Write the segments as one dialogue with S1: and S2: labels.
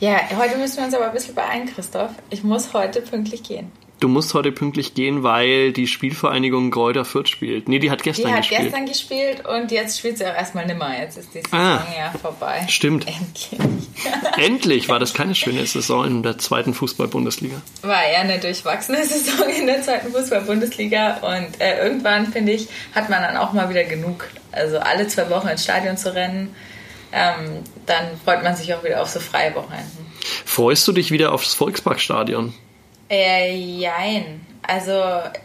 S1: Ja, heute müssen wir uns aber ein bisschen beeilen, Christoph. Ich muss heute pünktlich gehen.
S2: Du musst heute pünktlich gehen, weil die Spielvereinigung Gräuter Fürth spielt. Nee, die hat gestern
S1: Die hat
S2: gespielt.
S1: gestern gespielt und jetzt spielt sie auch erstmal nimmer. Jetzt ist die Saison
S2: Ah.
S1: ja vorbei.
S2: Stimmt.
S1: Endlich.
S2: Endlich war das keine schöne Saison in der zweiten Fußball-Bundesliga.
S1: War eher eine durchwachsene Saison in der zweiten Fußball-Bundesliga und äh, irgendwann, finde ich, hat man dann auch mal wieder genug. Also alle zwei Wochen ins Stadion zu rennen, ähm, dann freut man sich auch wieder auf so freie Wochenenden.
S2: Freust du dich wieder aufs Volksparkstadion?
S1: Äh, jein. Also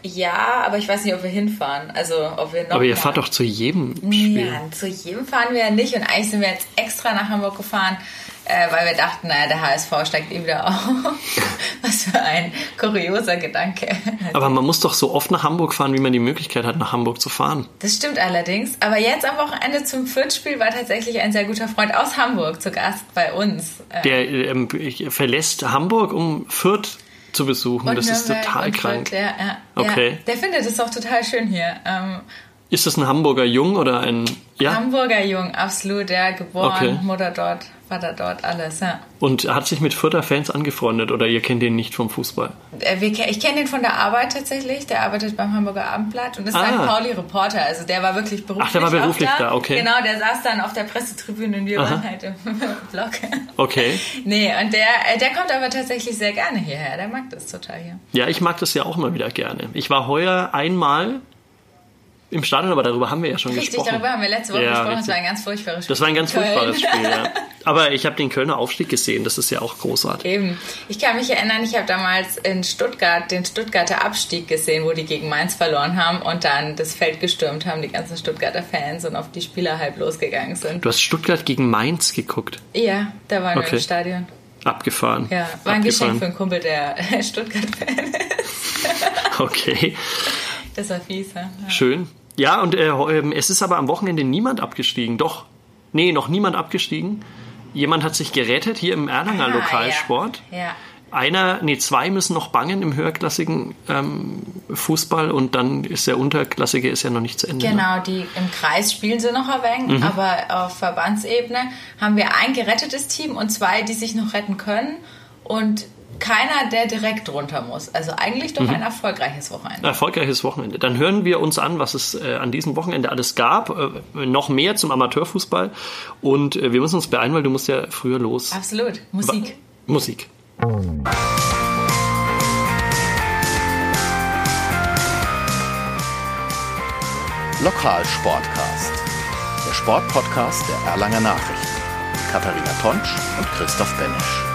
S1: ja, aber ich weiß nicht, ob wir hinfahren. Also ob wir noch
S2: Aber ihr
S1: mal-
S2: fahrt doch zu jedem Spiel.
S1: Ja, zu jedem fahren wir ja nicht und eigentlich sind wir jetzt extra nach Hamburg gefahren, äh, weil wir dachten, naja, der HSV steigt eh wieder auf. Was für ein kurioser Gedanke.
S2: Aber man muss doch so oft nach Hamburg fahren, wie man die Möglichkeit hat, nach Hamburg zu fahren.
S1: Das stimmt allerdings. Aber jetzt am Wochenende zum Fürth-Spiel war tatsächlich ein sehr guter Freund aus Hamburg zu Gast bei uns. Äh,
S2: Der ähm, verlässt Hamburg, um Fürth zu besuchen.
S1: und
S2: das ist total krank.
S1: Fürth, ja, ja,
S2: Okay.
S1: Ja, der findet es auch total schön hier. Ähm,
S2: Ist das ein Hamburger Jung oder ein... Ja?
S1: Hamburger Jung, absolut, ja, geboren,
S2: Okay.
S1: Mutter dort, Vater dort, alles, ja.
S2: Und hat sich mit Fürther Fans angefreundet oder ihr kennt ihn nicht vom Fußball?
S1: Äh, ich kenne den von der Arbeit tatsächlich. Der arbeitet beim Hamburger Abendblatt und ist
S2: Ah.
S1: ein Pauli-Reporter. Also der war wirklich beruflich.
S2: Ach, der war beruflich
S1: auch
S2: da, okay.
S1: Genau, der saß dann auf der Pressetribüne und wir
S2: Aha.
S1: waren halt im Blog.
S2: Okay.
S1: Nee, und der, äh, der kommt aber tatsächlich sehr gerne hierher. Der mag das total hier.
S2: Ja, ich mag das ja auch mal wieder gerne. Ich war heuer einmal im Stadion, aber darüber haben wir ja schon
S1: Richtig,
S2: gesprochen.
S1: darüber haben wir letzte Woche
S2: Ja,
S1: gesprochen. Das
S2: richtig.
S1: war ein ganz furchtbares Spiel.
S2: Das war ein ganz
S1: Köln.
S2: furchtbares Spiel, ja. Aber ich habe den Kölner Aufstieg gesehen, das ist ja auch großartig.
S1: Eben. Ich kann mich erinnern, ich habe damals in Stuttgart den Stuttgarter Abstieg gesehen, wo die gegen Mainz verloren haben und dann das Feld gestürmt haben, die ganzen Stuttgarter Fans und auf die Spieler halb losgegangen sind.
S2: Du hast Stuttgart gegen Mainz geguckt.
S1: Ja, da waren wir
S2: Okay.
S1: im Stadion.
S2: Abgefahren.
S1: Ja, war ein Geschenk für einen Kumpel, der Stuttgart-Fan ist.
S2: Okay,
S1: Das war fies. Ja.
S2: schön. Ja, und äh, ähm, es ist aber am Wochenende niemand abgestiegen. Doch. Nee, noch niemand abgestiegen. Jemand hat sich gerettet hier im Erlanger
S1: Ah,
S2: Lokalsport.
S1: Ja. ja.
S2: Einer, nee, zwei müssen noch bangen im höherklassigen ähm, Fußball und dann ist der unterklassige ist ja noch nicht zu Ende. Ne?
S1: Genau, die im Kreis spielen sie noch ein wenig,
S2: Mhm.
S1: aber auf Verbandsebene haben wir ein gerettetes Team und zwei, die sich noch retten können und keiner, der direkt runter muss. Also eigentlich
S2: Mhm.
S1: doch ein erfolgreiches Wochenende.
S2: Erfolgreiches Wochenende. Dann hören wir uns an, was es äh, an diesem Wochenende alles gab. Äh, noch mehr zum Amateurfußball. Und äh, wir müssen uns beeilen, weil du musst ja früher los.
S1: Absolut. Musik.
S2: Musik.
S3: Lokalsportcast. Der Sportpodcast der Erlanger Nachrichten. Katharina Tonsch und Christoph Benisch.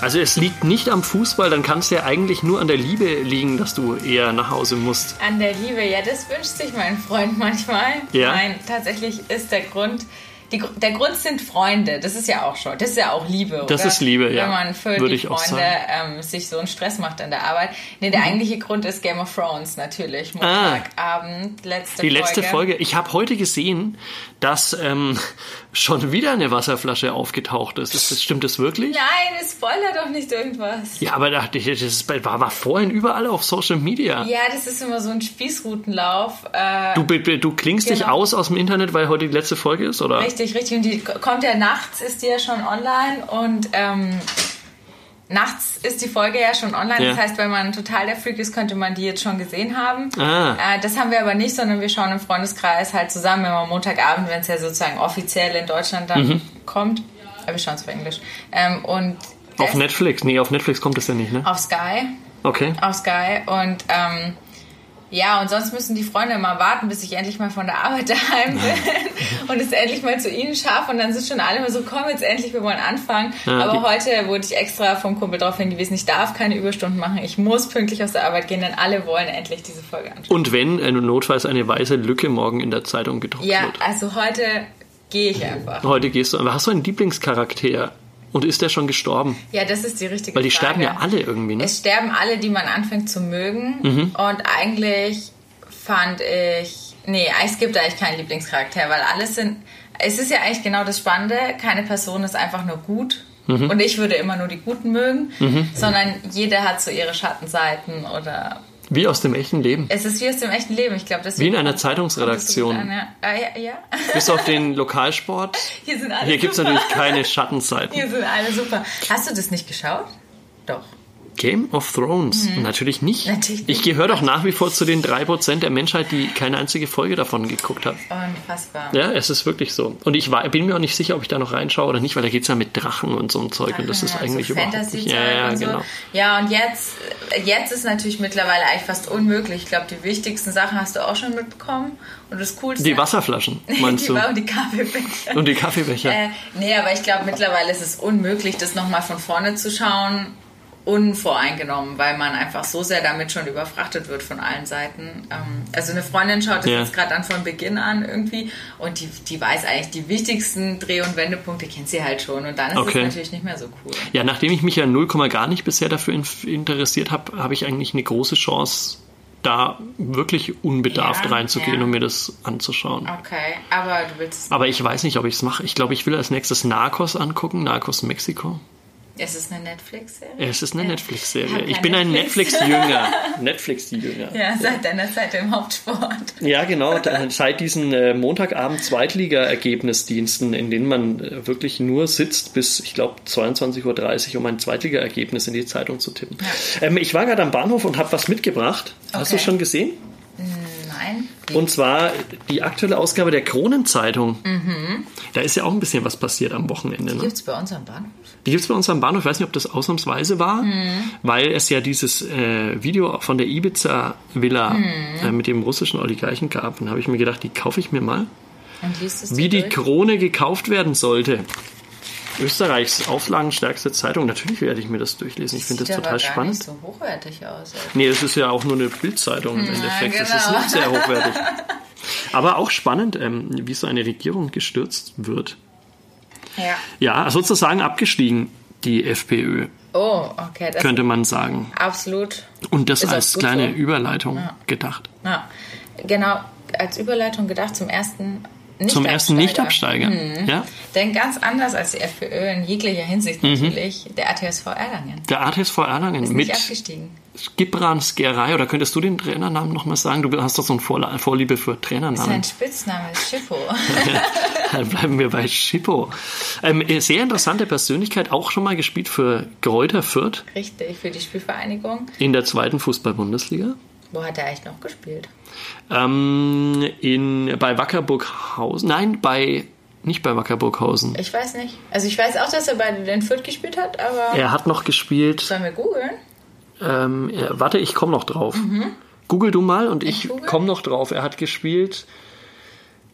S2: Also es liegt nicht am Fußball, dann kann es ja eigentlich nur an der Liebe liegen, dass du eher nach Hause musst.
S1: An der Liebe, ja, das wünscht sich mein Freund manchmal.
S2: Ja.
S1: Nein, tatsächlich ist der Grund, die, der Grund sind Freunde. Das ist ja auch schon, das ist ja auch Liebe,
S2: Das
S1: oder?
S2: ist Liebe, ja.
S1: Wenn man für
S2: Würde
S1: die Freunde ähm, sich so einen Stress macht in der Arbeit. Nee, der eigentliche Grund ist Game of Thrones natürlich. Montagabend, letzte
S2: Ah. Die letzte
S1: Folge.
S2: Folge. Ich habe heute gesehen, dass ähm, schon wieder eine Wasserflasche aufgetaucht ist. ist das, stimmt das wirklich?
S1: Nein, es spoilert doch nicht irgendwas.
S2: Ja, aber dachte ich, das war, war vorhin überall auf Social Media.
S1: Ja, das ist immer so ein Spießrutenlauf. Äh,
S2: Du, du klingst dich
S1: Genau.
S2: aus aus dem Internet, weil heute die letzte Folge ist, oder?
S1: Richtig, richtig. Und die kommt ja nachts, ist die ja schon online und ähm, nachts ist die Folge ja schon online.
S2: Ja.
S1: Das heißt, wenn man total der Freak ist, könnte man die jetzt schon gesehen haben.
S2: Ah.
S1: Äh, das haben wir aber nicht, sondern wir schauen im Freundeskreis halt zusammen, immer Montagabend, wenn es ja sozusagen offiziell in Deutschland dann
S2: Mhm.
S1: kommt. Aber wir schauen es auf Englisch. Ähm, und
S2: Auf Netflix? Nee, auf Netflix kommt es ja nicht, ne?
S1: auf Sky.
S2: Okay.
S1: auf Sky und ähm, ja, und sonst müssen die Freunde immer warten, bis ich endlich mal von der Arbeit daheim bin und es endlich mal zu ihnen schaffe. Und dann sind schon alle immer so, komm jetzt endlich, wir wollen anfangen.
S2: Ja,
S1: Aber heute wurde ich extra vom Kumpel darauf hingewiesen, ich darf keine Überstunden machen, ich muss pünktlich aus der Arbeit gehen, denn alle wollen endlich diese Folge anschauen.
S2: Und wenn äh, notfalls eine weiße Lücke morgen in der Zeitung gedruckt
S1: Ja,
S2: wird.
S1: also heute gehe ich einfach.
S2: Heute gehst du, aber hast du einen Lieblingscharakter? Und ist der schon gestorben?
S1: Ja, das ist die richtige
S2: Weil die
S1: Frage.
S2: sterben ja alle irgendwie, ne?
S1: Es sterben alle, die man anfängt zu mögen.
S2: Mhm.
S1: Und eigentlich fand ich. Nee, es gibt eigentlich keinen Lieblingscharakter, weil alles sind. Es ist ja eigentlich genau das Spannende. Keine Person ist einfach nur gut.
S2: Mhm.
S1: Und ich würde immer nur die Guten mögen, sondern jeder hat so ihre Schattenseiten oder
S2: Wie aus dem echten Leben.
S1: Es ist wie aus dem echten Leben. Ich glaube,
S2: Wie in einer Zeitungsredaktion.
S1: An, ja. Ah, ja, ja.
S2: Bis auf den Lokalsport.
S1: Hier sind alle
S2: Hier gibt es natürlich keine Schattenzeiten.
S1: Hier sind alle super. Hast du das nicht geschaut? Doch.
S2: Game of Thrones? Natürlich nicht.
S1: Mhm. Natürlich nicht.
S2: Ich gehöre doch nach wie vor zu den 3% der Menschheit, die keine einzige Folge davon geguckt hat.
S1: Unfassbar.
S2: Ja, es ist wirklich so. Und ich war, bin mir auch nicht sicher, ob ich da noch reinschaue oder nicht, weil da geht es ja mit Drachen und so einem Zeug und das ist
S1: Ja,
S2: eigentlich
S1: so
S2: überhaupt nicht. Ja, ja,
S1: und so.
S2: genau.
S1: Ja, und jetzt, jetzt ist natürlich mittlerweile eigentlich fast unmöglich. Ich glaube, die wichtigsten Sachen hast du auch schon mitbekommen. Und das Coolste.
S2: Die Wasserflaschen, meinst
S1: die
S2: du?
S1: Und die Kaffeebecher.
S2: Und die Kaffeebecher.
S1: Äh, nee, aber ich glaube, mittlerweile ist es unmöglich, das nochmal von vorne zu schauen, unvoreingenommen, weil man einfach so sehr damit schon überfrachtet wird von allen Seiten. Ähm, also eine Freundin schaut das
S2: Ja.
S1: jetzt gerade an von Beginn an irgendwie und die, die weiß eigentlich die wichtigsten Dreh- und Wendepunkte, kennt sie halt schon und dann ist
S2: Okay.
S1: es natürlich nicht mehr so cool.
S2: Ja, nachdem ich mich ja 0, gar nicht bisher dafür in, interessiert habe, habe ich eigentlich eine große Chance, da wirklich unbedarft
S1: Ja,
S2: reinzugehen
S1: ja.
S2: und mir das anzuschauen.
S1: Okay, aber du willst,
S2: Aber ich weiß nicht, ob ich es mache. Ich glaube, ich will als nächstes Narcos angucken, Narcos Mexiko.
S1: Es ist eine Netflix-Serie?
S2: Es ist eine
S1: Ja.
S2: Netflix-Serie. Ich bin ein
S1: Netflix.
S2: Netflix-Jünger. Netflix-Jünger.
S1: Ja, seit deiner Zeit im Hauptsport.
S2: Ja, genau. Seit diesen äh, Montagabend-Zweitliga-Ergebnisdiensten, in denen man äh, wirklich nur sitzt bis, ich glaube, 22.30 Uhr, um ein Zweitliga-Ergebnis in die Zeitung zu tippen. Ähm, ich war gerade am Bahnhof und habe was mitgebracht. Hast du
S1: Okay.
S2: schon gesehen?
S1: Nein.
S2: Und zwar die aktuelle Ausgabe der Kronenzeitung.
S1: Mhm.
S2: Da ist ja auch ein bisschen was passiert am Wochenende. Ne?
S1: Gibt es bei uns am Bahnhof?
S2: Die gibt es bei uns am Bahnhof. Ich weiß nicht, ob das ausnahmsweise war,
S1: Mhm.
S2: weil es ja dieses äh, Video von der Ibiza-Villa
S1: Mhm.
S2: äh, mit dem russischen Oligarchen gab. Und da habe ich mir gedacht, die kaufe ich mir mal.
S1: Und
S2: Wie die
S1: durch?
S2: Krone gekauft werden sollte. Österreichs auflagenstärkste Zeitung. Natürlich werde ich mir das durchlesen. Ich finde das
S1: Sieht
S2: total spannend.
S1: nicht so hochwertig aus.
S2: Nee, es ist ja auch nur eine Bildzeitung im Endeffekt. Es ist
S1: genau.
S2: nicht sehr hochwertig. Aber auch spannend, ähm, wie so eine Regierung gestürzt wird.
S1: Ja.
S2: Ja, sozusagen abgestiegen, die FPÖ,
S1: Oh, okay. Das
S2: könnte man sagen.
S1: absolut.
S2: Und das als kleine
S1: so.
S2: Überleitung gedacht.
S1: Ja. Genau, als Überleitung gedacht zum ersten
S2: Zum ersten
S1: Nichtabsteiger.
S2: Nichtabsteiger. Ja?
S1: Denn ganz anders als die FPÖ in jeglicher Hinsicht
S2: Mhm.
S1: natürlich, der ATSV Erlangen
S2: Der ATSV Erlangen
S1: ist nicht
S2: mit
S1: abgestiegen.
S2: Gibran Skerei, oder könntest du den Trainernamen nochmal sagen? Du hast doch so eine Vorliebe für
S1: Sein
S2: Trainernamen.
S1: Spitzname ist Schippo.
S2: Dann bleiben wir bei Schippo. Ähm, sehr interessante Persönlichkeit, auch schon mal gespielt für Kräuter Fürth
S1: Richtig, für die Spielvereinigung.
S2: in der zweiten Fußball-Bundesliga.
S1: Wo hat er eigentlich noch gespielt?
S2: Ähm, in, bei Wackerburghausen. Nein, bei nicht bei Wackerburghausen.
S1: Ich weiß nicht. Also ich weiß auch, dass er bei den Fürth gespielt hat, aber
S2: Er hat noch gespielt.
S1: sollen wir googeln?
S2: Ähm, warte, ich komme noch drauf. Google du mal und ich,
S1: Ich
S2: komme noch drauf. Er hat gespielt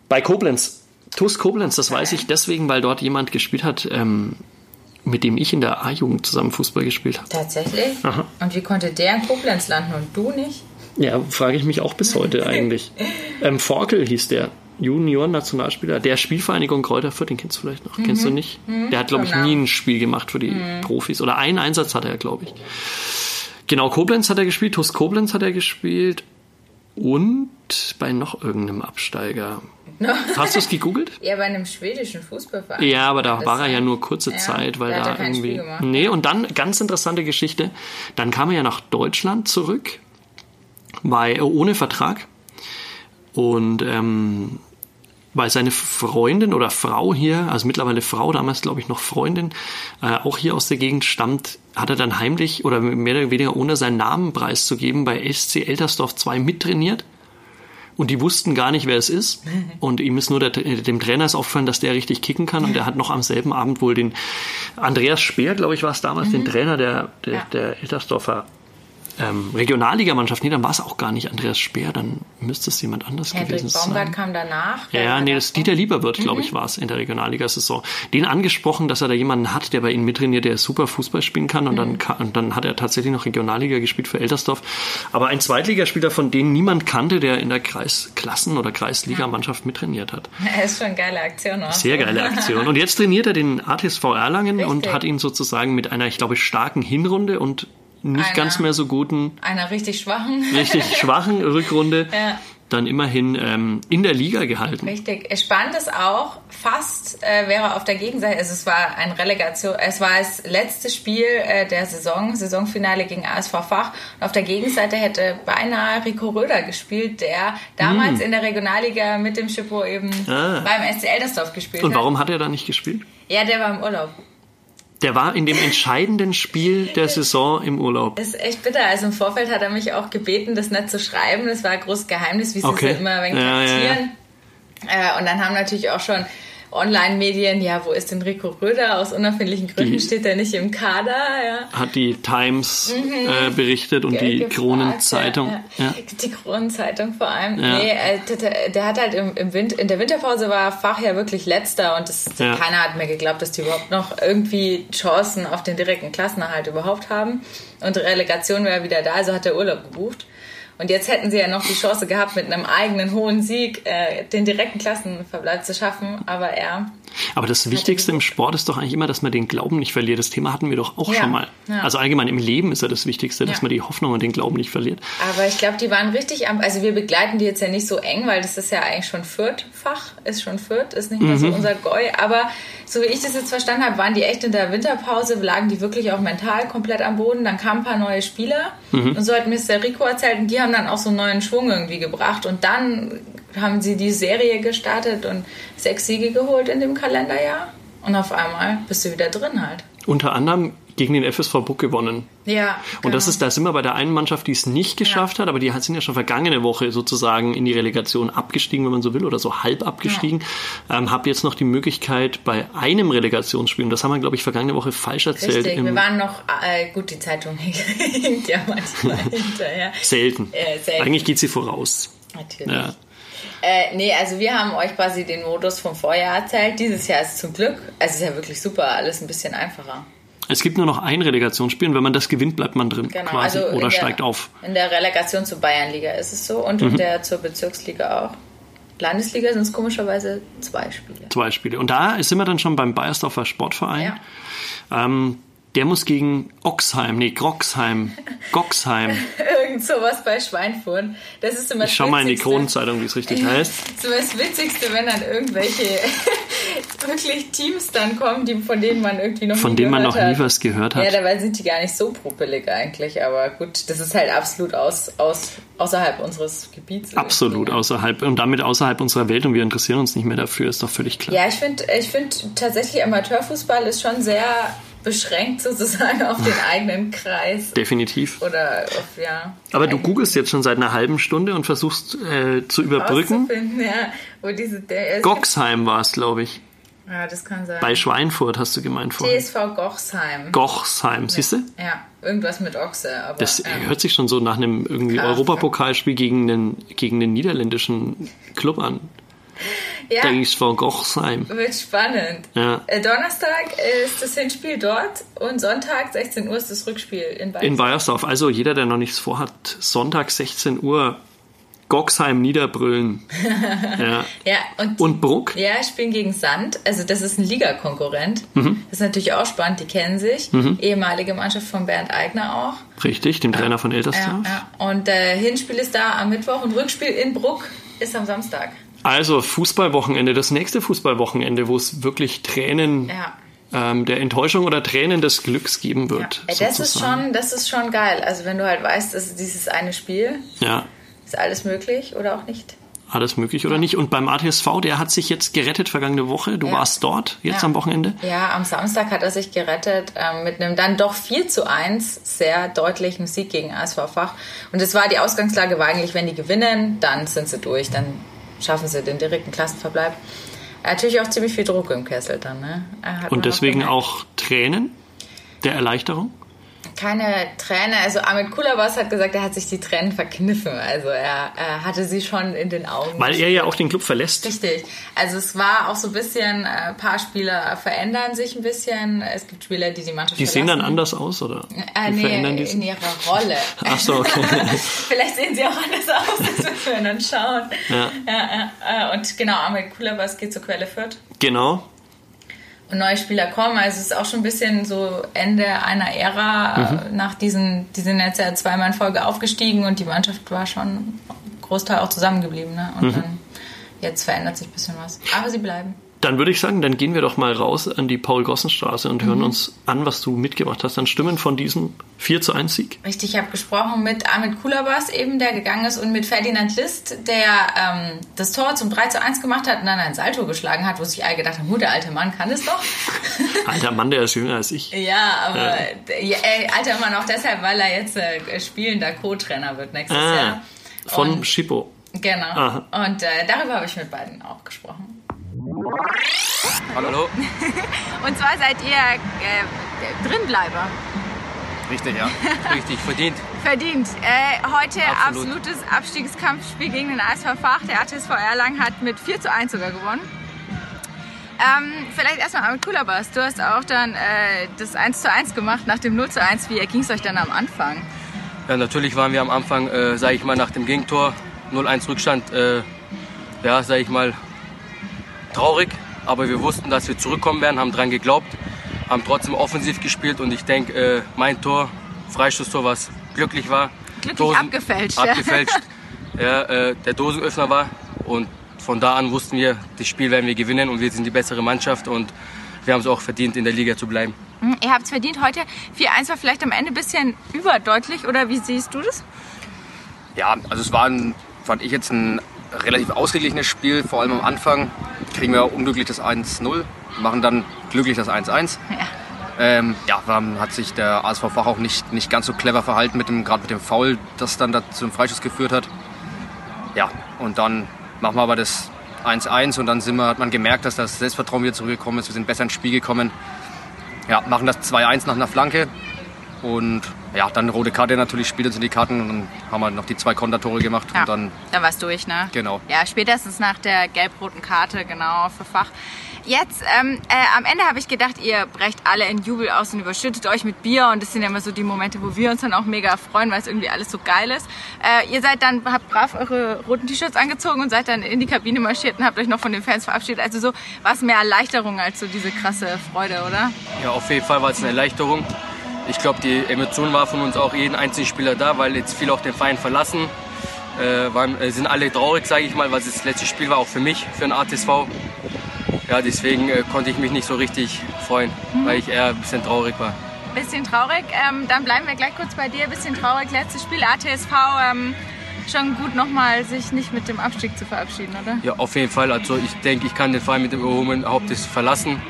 S2: bei Koblenz. TuS Koblenz, das weiß ich deswegen, weil dort jemand gespielt hat, ähm, mit dem ich in der A-Jugend zusammen Fußball gespielt habe.
S1: Tatsächlich?
S2: Aha.
S1: Und wie konnte der in Koblenz landen und du nicht?
S2: Ja, frage ich mich auch bis heute eigentlich. Ähm, Forkel hieß der. Junior-Nationalspieler der Spielvereinigung Kräuter Fürth, den kennst du vielleicht noch. Kennst du nicht? Der hat, glaube ich, nie ein Spiel gemacht für die Profis. Oder einen Einsatz hatte er, glaube ich. Genau, Koblenz hat er gespielt, TuS Koblenz hat er gespielt und bei noch irgendeinem Absteiger. Hast du es gegoogelt?
S1: Ja, bei einem schwedischen Fußballverein.
S2: Ja, aber da
S1: Das
S2: war er ja nur kurze
S1: Ja,
S2: Zeit, weil da irgendwie. Nee, und dann ganz interessante Geschichte. Dann kam er ja nach Deutschland zurück, weil, ohne Vertrag. Und ähm, weil seine Freundin oder Frau hier, also mittlerweile Frau, damals glaube ich noch Freundin, äh, auch hier aus der Gegend stammt, hat er dann heimlich oder mehr oder weniger ohne seinen Namen preiszugeben bei SC Eltersdorf 2 mittrainiert. Und die wussten gar nicht, wer es ist. Und ihm ist nur der, dem Trainer ist aufgefallen, dass der richtig kicken kann. Und der hat noch am selben Abend wohl den Andreas Speer, glaube ich, war es damals, den Trainer der, der,
S1: Ja.
S2: der Eltersdorfer ähm, Regionalligamannschaft. Nee, dann war es auch gar nicht Andreas Speer, dann müsste es jemand anders
S1: Hendrik
S2: gewesen
S1: Baumgart
S2: sein.
S1: kam danach.
S2: Ja, ja, nee, das Dieter Lieberwirt, glaube ich, war es in der Regionalliga-Saison. Den angesprochen, dass er da jemanden hat, der bei ihnen mittrainiert, der super Fußball spielen kann. Und, dann, ka- und dann hat er tatsächlich noch Regionalliga gespielt für Eltersdorf. Aber ein Zweitligaspieler, von dem niemand kannte, der in der Kreisklassen- oder Kreisligamannschaft mittrainiert hat.
S1: Das ist schon eine geile Aktion. Auch.
S2: Sehr geile Aktion. Und jetzt trainiert er den ATSV Erlangen und
S1: Richtig.
S2: hat ihn sozusagen mit einer, ich glaube, starken Hinrunde und nicht
S1: Einer.
S2: ganz mehr so guten
S1: Einer richtig schwachen.
S2: richtig schwachen Rückrunde
S1: Ja.
S2: dann immerhin ähm, in der Liga gehalten.
S1: Richtig. Spannend ist auch, fast äh, wäre auf der Gegenseite, also es war ein Relegation, es war das letzte Spiel äh, der Saison, Saisonfinale gegen ASV Fach. Und auf der Gegenseite hätte beinahe Rico Röder gespielt, der damals
S2: Hm.
S1: in der Regionalliga mit dem Schippo eben
S2: Ah.
S1: beim SC Eldersdorf gespielt
S2: Und
S1: hat.
S2: warum hat er da nicht gespielt?
S1: Ja, der war im Urlaub.
S2: Der war in dem entscheidenden Spiel der Saison im Urlaub.
S1: Das ist echt bitter. Also im Vorfeld hat er mich auch gebeten, das nicht zu schreiben. Das war ein großes Geheimnis, wie sie
S2: Okay.
S1: es immer ein wenig
S2: Ja, ja, ja.
S1: Äh, und dann haben natürlich auch schon Online-Medien, ja, wo ist denn Rico Röder? Aus unerfindlichen Gründen
S2: Die-
S1: steht er nicht im Kader. Ja.
S2: Hat die Times äh, berichtet und die
S1: Mhm. gefragt,
S2: Kronenzeitung.
S1: Ja,
S2: Ja.
S1: Die Kronenzeitung vor allem. Nee, äh, der, der hat halt im, im Winter, in der Winterpause war Fach ja wirklich letzter und das, keiner hat mir geglaubt, dass die überhaupt noch irgendwie Chancen auf den direkten Klassenerhalt überhaupt haben. Und die Relegation wäre wieder da, also hat er Urlaub gebucht. Und jetzt hätten sie ja noch die Chance gehabt, mit einem eigenen hohen Sieg äh, den direkten Klassenverbleib zu schaffen, aber er
S2: Aber das Wichtigste im Sport ist doch eigentlich immer, dass man den Glauben nicht verliert. Das Thema hatten wir doch auch
S1: Ja,
S2: schon mal.
S1: ja.
S2: Also allgemein im Leben ist ja das Wichtigste, dass
S1: Ja.
S2: man die Hoffnung und den Glauben nicht verliert.
S1: Aber ich glaube, die waren richtig am. Also wir begleiten die jetzt ja nicht so eng, weil das ist ja eigentlich schon Fürth-Fach, ist schon Fürth, ist nicht mehr so unser Goi. Aber so wie ich das jetzt verstanden habe, waren die echt in der Winterpause, lagen die wirklich auch mental komplett am Boden. Dann kamen ein paar neue Spieler und so hat Mr. Rico erzählt und die haben dann auch so einen neuen Schwung irgendwie gebracht. Und dann haben sie die Serie gestartet und sechs Siege geholt in dem Kalenderjahr. Und auf einmal bist du wieder drin halt.
S2: Unter anderem gegen den FSV Buck gewonnen.
S1: Ja.
S2: Und das
S1: genau.
S2: ist, da sind wir bei der einen Mannschaft, die es nicht geschafft hat, aber die sind ja schon vergangene Woche sozusagen in die Relegation abgestiegen, wenn man so will, oder so halb abgestiegen. Ähm, hab jetzt noch die Möglichkeit bei einem Relegationsspiel, und das haben wir, glaube ich, vergangene Woche falsch erzählt,
S1: Richtig, wir waren noch, äh, gut, die Zeitung hinkt ja manchmal hinterher.
S2: selten.
S1: Äh, selten.
S2: Eigentlich geht sie voraus.
S1: Natürlich.
S2: Ja.
S1: Äh, nee, also wir haben euch quasi den Modus vom Vorjahr erzählt. Dieses Jahr ist zum Glück, also ist ja wirklich super, alles ein bisschen einfacher.
S2: Es gibt nur noch ein Relegationsspiel und wenn man das gewinnt, bleibt man drin
S1: Genau,
S2: quasi
S1: also
S2: oder
S1: der-
S2: steigt auf.
S1: In der Relegation zur Bayernliga ist es so und
S2: Mhm.
S1: in der zur Bezirksliga auch. Landesliga sind es komischerweise zwei Spiele.
S2: Zwei Spiele. Und da sind wir dann schon beim Bayersdorfer Sportverein. Ähm, der muss gegen Oxheim, nee, Groxheim, Goxheim.
S1: Irgend sowas bei Schweinfurt. Das ist immer
S2: Ich schau mal in die. Kronenzeitung, wie es richtig heißt.
S1: So das Witzigste, wenn dann irgendwelche wirklich Teams dann kommen, die, von denen man irgendwie noch
S2: Von
S1: nie
S2: dem man noch nie
S1: hat.
S2: was gehört
S1: Ja,
S2: hat.
S1: dabei sind die gar nicht so propelig eigentlich, aber gut, das ist halt absolut aus, aus, außerhalb unseres Gebiets.
S2: Absolut außerhalb und damit außerhalb unserer Welt und wir interessieren uns nicht mehr dafür, ist doch völlig klar.
S1: Ja, ich finde ich find tatsächlich Amateurfußball ist schon sehr beschränkt sozusagen auf den eigenen Kreis.
S2: Definitiv.
S1: Oder auf, ja.
S2: Aber du googelst jetzt schon seit einer halben Stunde und versuchst äh, zu überbrücken.
S1: Ja, wo diese,
S2: Goxheim war es, glaube ich.
S1: Ja, das kann sein.
S2: Bei Schweinfurt hast du gemeint vorhin.
S1: TSV Gochsheim.
S2: Gochsheim, siehst du?
S1: Ja, irgendwas mit Ochse. Aber,
S2: Das
S1: ja.
S2: hört sich schon so nach einem irgendwie
S1: Krass.
S2: Europapokalspiel gegen den, gegen den niederländischen Club an.
S1: ja,
S2: Der von Gochsheim.
S1: wird spannend.
S2: Ja.
S1: Äh, Donnerstag ist das Hinspiel dort und Sonntag 16 Uhr ist das Rückspiel in Bayern.
S2: In Bayersdorf. Also jeder, der noch nichts vorhat, Sonntag 16 Uhr, Goxheim niederbrüllen. ja.
S1: ja, und,
S2: Und Bruck?
S1: ja, spielen gegen Sand. Also das ist ein Ligakonkurrent.
S2: Mhm.
S1: Das ist natürlich auch spannend, die kennen sich. Ehemalige Mannschaft von Bernd Eigner auch.
S2: Richtig, dem Trainer von
S1: Ja,
S2: Eltersdorf.
S1: ja. Und äh, Hinspiel ist da am Mittwoch und Rückspiel in Bruck ist am Samstag.
S2: Also Fußballwochenende, das nächste Fußballwochenende, wo es wirklich Tränen
S1: Ja.
S2: ähm, der Enttäuschung oder Tränen des Glücks geben wird.
S1: Ey, Das ist, schon, das ist schon geil. Also wenn du halt weißt, dass dieses eine Spiel
S2: Ja,
S1: ist alles möglich oder auch nicht.
S2: alles möglich oder nicht. Und beim ATSV, der hat sich jetzt gerettet vergangene Woche. Du
S1: Ja.
S2: warst dort jetzt
S1: Ja.
S2: am Wochenende.
S1: Ja, am Samstag hat er sich gerettet ähm, mit einem dann doch 4 zu 1 sehr deutlichen Sieg gegen ASV Fach. Und es war die Ausgangslage war eigentlich, wenn die gewinnen, dann sind sie durch, dann schaffen sie den direkten Klassenverbleib. Natürlich auch ziemlich viel Druck im Kessel dann. Ne?
S2: Und deswegen auch Tränen der Erleichterung.
S1: Keine Träne. Also Ahmed Kulabas hat gesagt, er hat sich die Tränen verkniffen. Also er, er hatte sie schon in den Augen.
S2: Weil er ja auch den Club verlässt.
S1: Richtig. Also es war auch so ein bisschen, äh, ein paar Spieler verändern sich ein bisschen. Es gibt Spieler, die die Mannschaft
S2: Die sehen dann
S1: verlassen.
S2: anders aus, oder?
S1: Äh, nee,
S2: verändern die
S1: in ihrer Rolle.
S2: Ach so, okay.
S1: Vielleicht sehen sie auch anders aus, das müssen wir dann schauen.
S2: Ja.
S1: Ja, ja, äh, und genau, Ahmed Kulabas geht zur Quelle Fürth.
S2: Genau.
S1: Neue Spieler kommen. Also es ist auch schon ein bisschen so Ende einer Ära.
S2: Mhm.
S1: äh, Nach diesen, die sind jetzt ja zweimal in Folge aufgestiegen und die Mannschaft war schon Großteil auch zusammengeblieben. Ne? Und mhm. dann jetzt verändert sich ein bisschen was. Aber sie bleiben.
S2: Dann würde ich sagen, dann gehen wir doch mal raus an die Paul-Gossen-Straße und hören mhm. uns an, was du mitgebracht hast Dann Stimmen von diesem 4 zu 1 Sieg.
S1: Richtig, ich habe gesprochen mit Ahmed Kulabas eben, der gegangen ist, und mit Ferdinand List, der ähm, das Tor zum 3 zu 1 gemacht hat und dann ein Salto geschlagen hat, wo sich alle gedacht haben, der alte Mann kann es doch.
S2: alter Mann, der ist jünger als ich.
S1: Ja, aber ja. Äh, alter Mann auch deshalb, weil er jetzt äh, spielender Co-Trainer wird nächstes ah, Jahr.
S2: Von Schippo.
S1: Genau. Aha. Und äh, darüber habe ich mit beiden auch gesprochen.
S4: Hallo.
S1: Und zwar seid ihr äh, Drinbleiber.
S4: Richtig, ja. Richtig, verdient.
S1: Verdient. Äh, heute Absolut. absolutes Abstiegskampfspiel gegen den ASV Fach. Der ATSV Erlangen hat mit 4 zu 1 sogar gewonnen. Ähm, vielleicht erstmal mit Kulabas. Du hast auch dann äh, das 1 zu 1 gemacht nach dem 0 zu 1. Wie ging es euch dann am Anfang?
S4: Ja, natürlich waren wir am Anfang, äh, sage ich mal, nach dem Gegentor 0-1 Rückstand, äh, ja, sage ich mal, traurig, aber wir wussten, dass wir zurückkommen werden, haben dran geglaubt, haben trotzdem offensiv gespielt und ich denke, äh, mein Tor, Freistoßtor, was glücklich war.
S1: Glücklich Dosen, abgefälscht.
S4: Abgefälscht. ja, äh, der Dosenöffner war und von da an wussten wir, das Spiel werden wir gewinnen und wir sind die bessere Mannschaft und wir haben es auch verdient, in der Liga zu bleiben.
S1: Hm, ihr habt es verdient. Heute 4-1 war vielleicht am Ende ein bisschen überdeutlich oder wie siehst du das?
S5: Ja, also es war, ein, fand ich jetzt ein relativ ausgeglichenes Spiel, vor allem am Anfang kriegen wir unglücklich das 1-0, machen dann glücklich das 1-1. Ja. Ähm, ja, hat sich der ASV Fach auch nicht, nicht ganz so clever verhalten, mit dem, gerade mit dem Foul, das dann da zum Freischuss geführt hat. Ja, und dann machen wir aber das 1-1 und dann sind wir, hat man gemerkt, dass das Selbstvertrauen wieder zurückgekommen ist. Wir sind besser ins Spiel gekommen. Ja, machen das 2-1 nach einer Flanke und ja, dann rote Karte natürlich, spielt uns in die Karten und dann haben wir noch die zwei Kontertore gemacht.
S1: Ja,
S5: und dann,
S1: dann war es durch, ne?
S5: Genau.
S1: Ja, spätestens nach der gelb-roten Karte, genau, für Fach. Jetzt, ähm, äh, am Ende habe ich gedacht, ihr brecht alle in Jubel aus und überschüttet euch mit Bier und das sind ja immer so die Momente, wo wir uns dann auch mega freuen, weil es irgendwie alles so geil ist. Äh, ihr seid dann, habt brav eure roten T-Shirts angezogen und seid dann in die Kabine marschiert und habt euch noch von den Fans verabschiedet. Also so war es mehr Erleichterung als so diese krasse Freude, oder?
S4: Ja, auf jeden Fall war es eine Erleichterung. Ich glaube, die Emotion war von uns auch jeden einzelnen Spieler da, weil jetzt viele auch den Verein verlassen. Äh, waren, äh, sind alle traurig, sage ich mal, weil das letzte Spiel war auch für mich, für den ATSV. Ja, deswegen äh, konnte ich mich nicht so richtig freuen, mhm. weil ich eher ein bisschen traurig war.
S1: Bisschen traurig. Ähm, dann bleiben wir gleich kurz bei dir. Bisschen traurig. Letztes Spiel ATSV. Ähm, schon gut nochmal sich nicht mit dem Abstieg zu verabschieden, oder?
S4: Ja, auf jeden Fall. Also ich denke, ich kann den Verein mit dem erhobenen Hauptes verlassen.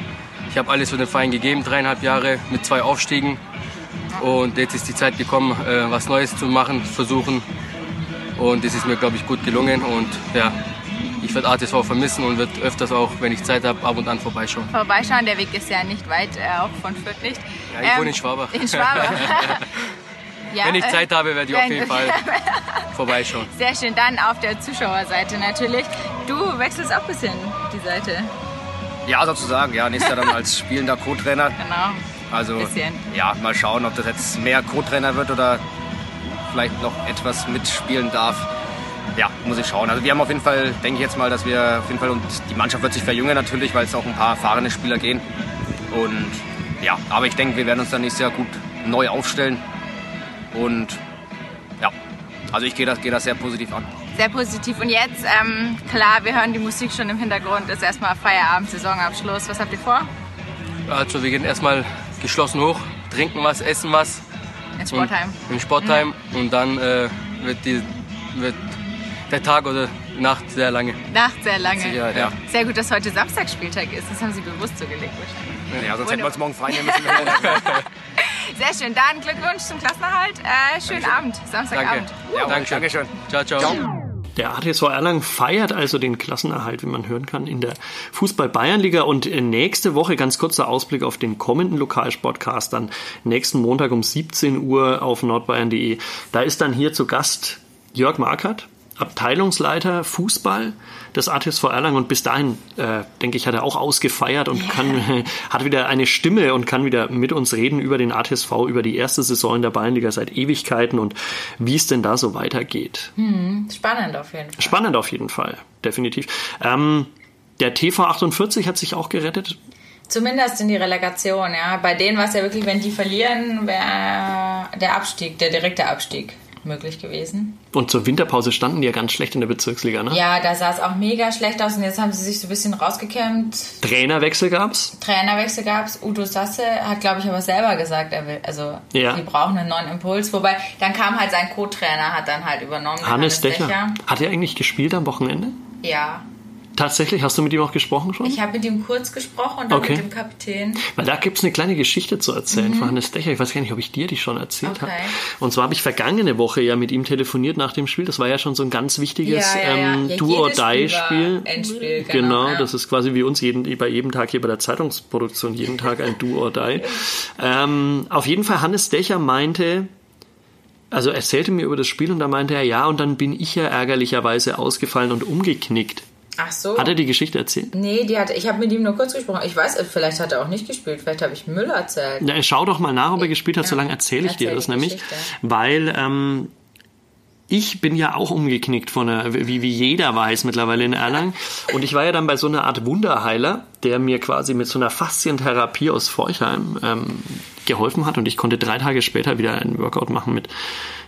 S4: Ich habe alles für den Verein gegeben, dreieinhalb Jahre mit zwei Aufstiegen. Und jetzt ist die Zeit gekommen, äh, was Neues zu machen, versuchen. Und das ist mir, glaube ich, gut gelungen. Und ja, ich werde ATV vermissen und wird öfters auch, wenn ich Zeit habe, ab und an vorbeischauen.
S1: Vorbeischauen, der Weg ist ja nicht weit, äh, auch von Fürth nicht.
S4: Ja, ich ähm, wohne in Schwabach.
S1: In Schwabach.
S4: ja, wenn ich äh, Zeit habe, werde ich auf jeden Fall vorbeischauen.
S1: Sehr schön, dann auf der Zuschauerseite natürlich. Du wechselst auch ein bisschen die Seite.
S5: Ja, sozusagen, ja, nächstes Jahr dann als spielender Co-Trainer.
S1: Genau.
S5: Also ja, mal schauen, ob das jetzt mehr Co-Trainer wird oder vielleicht noch etwas mitspielen darf. Ja, muss ich schauen. Also wir haben auf jeden Fall, denke ich jetzt mal, dass wir auf jeden Fall und die Mannschaft wird sich verjüngen natürlich, weil es auch ein paar erfahrene Spieler gehen. Und ja, aber ich denke, wir werden uns dann nächstes Jahr gut neu aufstellen. Und ja, also ich gehe das, gehe das sehr positiv an.
S1: Sehr positiv. Und jetzt, ähm, klar, wir hören die Musik schon im Hintergrund, ist erstmal Feierabend, Saisonabschluss. Was habt ihr vor?
S4: Also wir gehen erstmal geschlossen hoch, trinken was, essen was.
S1: Im Sportheim.
S4: Im Sportheim mhm. und dann äh, wird, die, wird der Tag oder Nacht sehr lange.
S1: Nacht sehr lange. Ja, ja. Sehr gut, dass heute Samstagspieltag ist. Das haben Sie bewusst so gelegt
S5: wahrscheinlich. Ja, sonst hätten wir uns morgen frei nehmen müssen.
S1: sehr schön. Dann Glückwunsch zum Klassenerhalt. Äh, schönen Dankeschön. Abend, Samstagabend.
S4: Danke. Ja, Dankeschön. Dankeschön. Ciao, ciao. ciao.
S2: Der ATSV Erlangen feiert also den Klassenerhalt, wie man hören kann, in der Fußball-Bayernliga. Und nächste Woche, ganz kurzer Ausblick auf den kommenden Lokalsportcast, dann nächsten Montag um 17 Uhr auf nordbayern.de. Da ist dann hier zu Gast Jörg Markert, Abteilungsleiter Fußball des ATSV Erlangen und bis dahin, äh, denke ich, hat er auch ausgefeiert und kann, äh, hat wieder eine Stimme und kann wieder mit uns reden über den ATSV, über die erste Saison in der Bayernliga seit Ewigkeiten und wie es denn da so weitergeht.
S1: Hm, spannend auf jeden Fall.
S2: Spannend auf jeden Fall, definitiv. Ähm, der TV 48 hat sich auch gerettet.
S1: Zumindest in die Relegation, ja. Bei denen war es ja wirklich, wenn die verlieren, wäre der Abstieg, der direkte Abstieg. Möglich gewesen.
S2: Und zur Winterpause standen die ja ganz schlecht in der Bezirksliga, ne?
S1: Ja, da sah es auch mega schlecht aus und jetzt haben sie sich so ein bisschen rausgekämmt.
S2: Trainerwechsel gab's.
S1: Trainerwechsel gab's. Udo Sasse hat, glaube ich, aber selber gesagt, er will, also
S2: Ja.
S1: die brauchen einen neuen Impuls. Wobei, dann kam halt sein Co-Trainer, hat dann halt übernommen. den
S2: Hannes Decher. Hat er eigentlich gespielt am Wochenende?
S1: Ja.
S2: Tatsächlich, hast du mit ihm auch gesprochen schon?
S1: Ich habe mit ihm kurz gesprochen und dann
S2: Okay.
S1: mit dem Kapitän.
S2: Weil da gibt's eine kleine Geschichte zu erzählen von Hannes Decher. Ich weiß gar nicht, ob ich dir die schon erzählt
S1: Mhm. Okay.
S2: habe. Und zwar habe ich vergangene Woche ja mit ihm telefoniert nach dem Spiel. Das war ja schon so ein ganz wichtiges
S1: Ja, ja, ja.
S2: ähm,
S1: Ja,
S2: Do-or-Die-Spiel.
S1: Endspiel, genau,
S2: Genau, das ist quasi wie uns jeden, bei jedem Tag hier bei der Zeitungsproduktion, jeden Tag ein Do-or-Die. ähm, auf jeden Fall, Hannes Decher meinte, also erzählte mir über das Spiel und da meinte er, ja, und dann bin ich ja ärgerlicherweise ausgefallen und umgeknickt.
S1: Ach so.
S2: Hat er die Geschichte erzählt?
S1: Nee, die hat, ich habe mit ihm nur kurz gesprochen. Ich weiß, vielleicht hat er auch nicht gespielt. Vielleicht habe ich Müller erzählt.
S2: Na, schau doch mal nach, ob er gespielt hat,
S1: Ja.
S2: solange erzähle ich dir das nämlich. Weil ähm, ich bin ja auch umgeknickt von einer, wie, wie jeder weiß mittlerweile in Erlangen. Und ich war ja dann bei so einer Art Wunderheiler, der mir quasi mit so einer Faszientherapie aus Forchheim ähm, geholfen hat. Und ich konnte drei Tage später wieder einen Workout machen mit,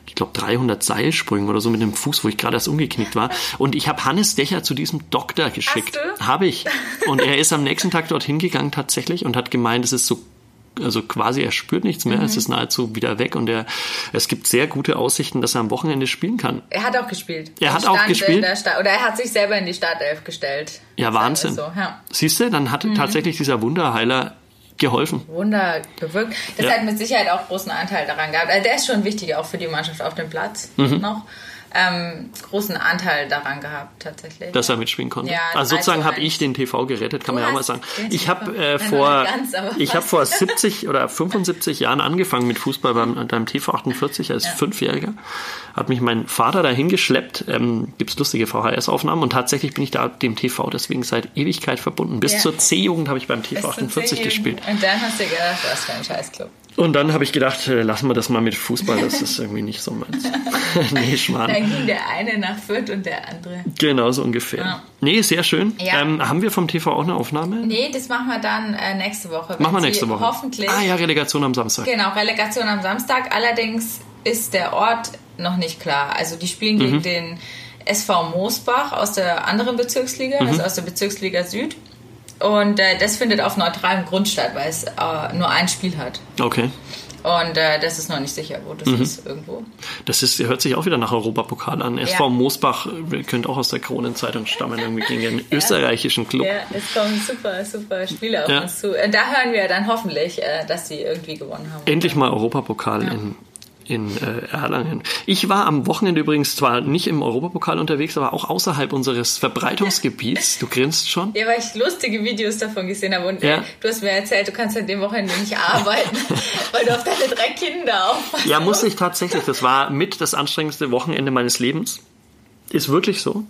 S2: ich glaube, 300 Seilsprüngen oder so mit dem Fuß, wo ich gerade erst umgeknickt war. Und ich habe Hannes Decher zu diesem Doktor geschickt. Habe ich. Und er ist am nächsten Tag dorthin gegangen tatsächlich und hat gemeint, es ist so also quasi er spürt nichts mehr, es
S1: Mhm.
S2: ist nahezu wieder weg und er, es gibt sehr gute Aussichten, dass er am Wochenende spielen kann.
S1: Er hat auch gespielt.
S2: Er hat
S1: stand
S2: auch gespielt?
S1: oder er hat sich selber in die Startelf gestellt.
S2: Ja, Wahnsinn.
S1: So, ja.
S2: Siehst du, dann hat
S1: Mhm.
S2: tatsächlich dieser Wunderheiler geholfen.
S1: Wunder bewirkt. Das
S2: Ja.
S1: hat mit Sicherheit auch großen Anteil daran gehabt. Also der ist schon wichtig, auch für die Mannschaft auf dem Platz
S2: Mhm.
S1: noch. Ähm, großen Anteil daran gehabt, tatsächlich.
S2: dass er mitspielen konnte.
S1: Ja,
S2: also sozusagen
S1: 3 zu
S2: habe ich den TV gerettet, kann
S1: Du
S2: man ja auch mal sagen. Ich habe äh, vor
S1: ganz,
S2: ich habe vor 70 oder 75 Jahren angefangen mit Fußball beim, beim TV 48 als Fünfjähriger. Hat mich mein Vater dahin geschleppt. Ähm, gibt's lustige VHS-Aufnahmen und tatsächlich bin ich da dem TV deswegen seit Ewigkeit verbunden. Bis
S1: Ja.
S2: zur C-Jugend habe ich beim TV
S1: Bis zum
S2: 48
S1: Zehn-
S2: gespielt.
S1: Und dann hast du gedacht, was für ein Scheißclub.
S2: Und dann habe ich gedacht, äh, lassen wir das mal mit Fußball, das ist irgendwie nicht so meins. nee, Schmarrn.
S1: Dann ging der eine nach Fürth und der andere.
S2: Genau so ungefähr.
S1: Ja.
S2: Nee, sehr schön.
S1: Ja.
S2: Ähm, haben wir vom TV auch eine Aufnahme?
S1: Nee, das machen wir dann äh, nächste Woche.
S2: Machen wir nächste Woche.
S1: Hoffentlich.
S2: Ah ja, Relegation am Samstag.
S1: Genau, Relegation am Samstag. Allerdings ist der Ort noch nicht klar. Also die spielen
S2: Mhm.
S1: gegen den SV Moosbach aus der anderen Bezirksliga,
S2: Mhm.
S1: also aus der Bezirksliga Süd. Und äh, das findet auf neutralem Grund statt, weil es äh, nur ein Spiel hat.
S2: Okay.
S1: Und äh, das ist noch nicht sicher, wo
S2: Mhm.
S1: das ist irgendwo.
S2: Das ist, hört sich auch wieder nach Europapokal an. SV
S1: Ja.
S2: Moosbach äh, könnte auch aus der Kronenzeitung stammen, irgendwie gegen den österreichischen Club.
S1: Ja, es kommen super, super Spiele auf
S2: Ja.
S1: uns zu. Und da hören wir dann hoffentlich, äh, dass sie irgendwie gewonnen haben.
S2: Endlich mal Europapokal in, in äh, Erlangen. Ich war am Wochenende übrigens zwar nicht im Europapokal unterwegs, aber auch außerhalb unseres Verbreitungsgebiets. Du grinst schon.
S1: Ja, weil ich lustige Videos davon gesehen habe und
S2: Ja.
S1: äh, du hast mir erzählt, du kannst an dem Wochenende nicht arbeiten, weil du auf deine drei Kinder aufpasst.
S2: Ja, muss ich tatsächlich. Das war mit das anstrengendste Wochenende meines Lebens. Ist wirklich so.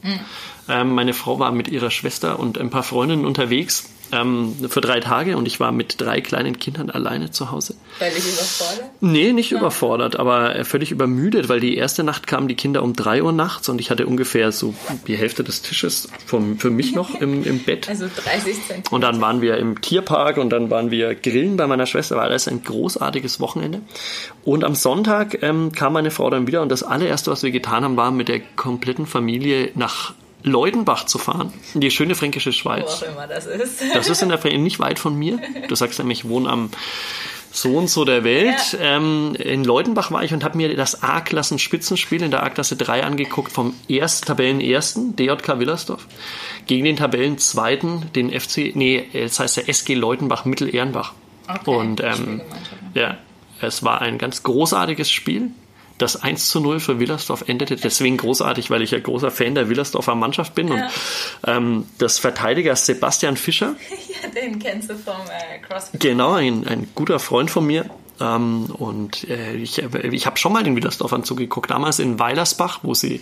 S2: Ähm, meine Frau war mit ihrer Schwester und ein paar Freundinnen unterwegs ähm, für drei Tage und ich war mit drei kleinen Kindern alleine zu Hause.
S1: Völlig überfordert.
S2: Nee, nicht überfordert, aber äh, völlig übermüdet, weil die erste Nacht kamen die Kinder um drei Uhr nachts und ich hatte ungefähr so die Hälfte des Tisches vom, für mich noch im, im Bett.
S1: Also 30 Zentimeter.
S2: Und dann waren wir im Tierpark und dann waren wir grillen bei meiner Schwester. War alles ein großartiges Wochenende. Und am Sonntag ähm, kam meine Frau dann wieder und das allererste, was wir getan haben, war mit der kompletten Familie nach Leudenbach zu fahren, in die schöne fränkische
S1: Wo
S2: Schweiz.
S1: auch immer das ist.
S2: Das ist in der Fränkische nicht weit von mir. Du sagst nämlich, ich wohne am so und so der Welt. Ähm, in Leutenbach war ich und habe mir das A-Klassen-Spitzenspiel in der A-Klasse 3 angeguckt vom erst Tabellenersten, DJK Willersdorf, gegen den Tabellenzweiten, den FC, nee, jetzt heißt der SG Leutenbach Mittel-Ehrenbach.
S1: Okay,
S2: Und ähm, ja, es war ein ganz großartiges Spiel. Das 1 zu 0 für Willersdorf endete deswegen großartig, weil ich ja großer Fan der Willersdorfer Mannschaft bin. Und ähm, des Verteidigers Sebastian Fischer,
S1: Ja, den kennst du vom äh, CrossFit.
S2: Genau, ein, ein guter Freund von mir. Ähm, und äh, ich, ich habe schon mal den Widersdorfern zugeguckt, damals in Weilersbach, wo sie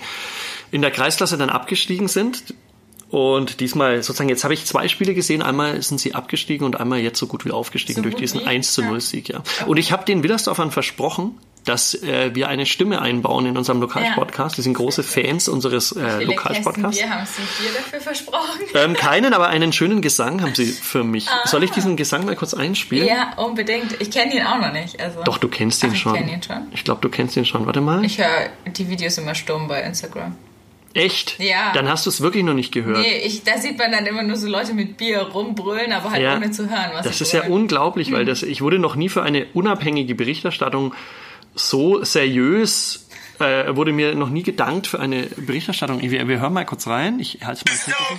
S2: in der Kreisklasse dann abgestiegen sind. Und diesmal sozusagen, jetzt habe ich zwei Spiele gesehen. Einmal sind sie abgestiegen und einmal jetzt so gut wie aufgestiegen
S1: So
S2: durch diesen
S1: wie?
S2: 1 zu
S1: Ja.
S2: 0 Sieg. Ja. Und ich habe den Willersdorfern versprochen, dass äh, wir eine Stimme einbauen in unserem Lokalsportcast. Wir sind große Fans unseres äh, Lokalsportcasts.
S1: Wir haben Sie Bier dafür versprochen.
S2: Ähm, keinen, aber einen schönen Gesang haben Sie für mich. Ah. Soll ich diesen Gesang mal kurz einspielen?
S1: Ja, unbedingt. Ich kenne ihn auch noch nicht. Also.
S2: Doch, du kennst ihn
S1: Ach,
S2: schon.
S1: Ich kenne ihn schon.
S2: Ich glaube, du kennst ihn schon. Warte mal.
S1: Ich höre die Videos immer stumm bei Instagram.
S2: Echt?
S1: Ja.
S2: Dann hast du es wirklich noch nicht gehört.
S1: Nee, ich, da sieht man dann immer nur so Leute mit Bier rumbrüllen, aber halt
S2: Ja.
S1: ohne zu hören, was
S2: Das ist ja
S1: brüllen.
S2: unglaublich, weil das, ich wurde noch nie für eine unabhängige Berichterstattung so seriös, äh, wurde mir noch nie gedankt für eine Berichterstattung. Wir, wir hören mal kurz rein. Ich halte mal
S6: ist Fußballgott.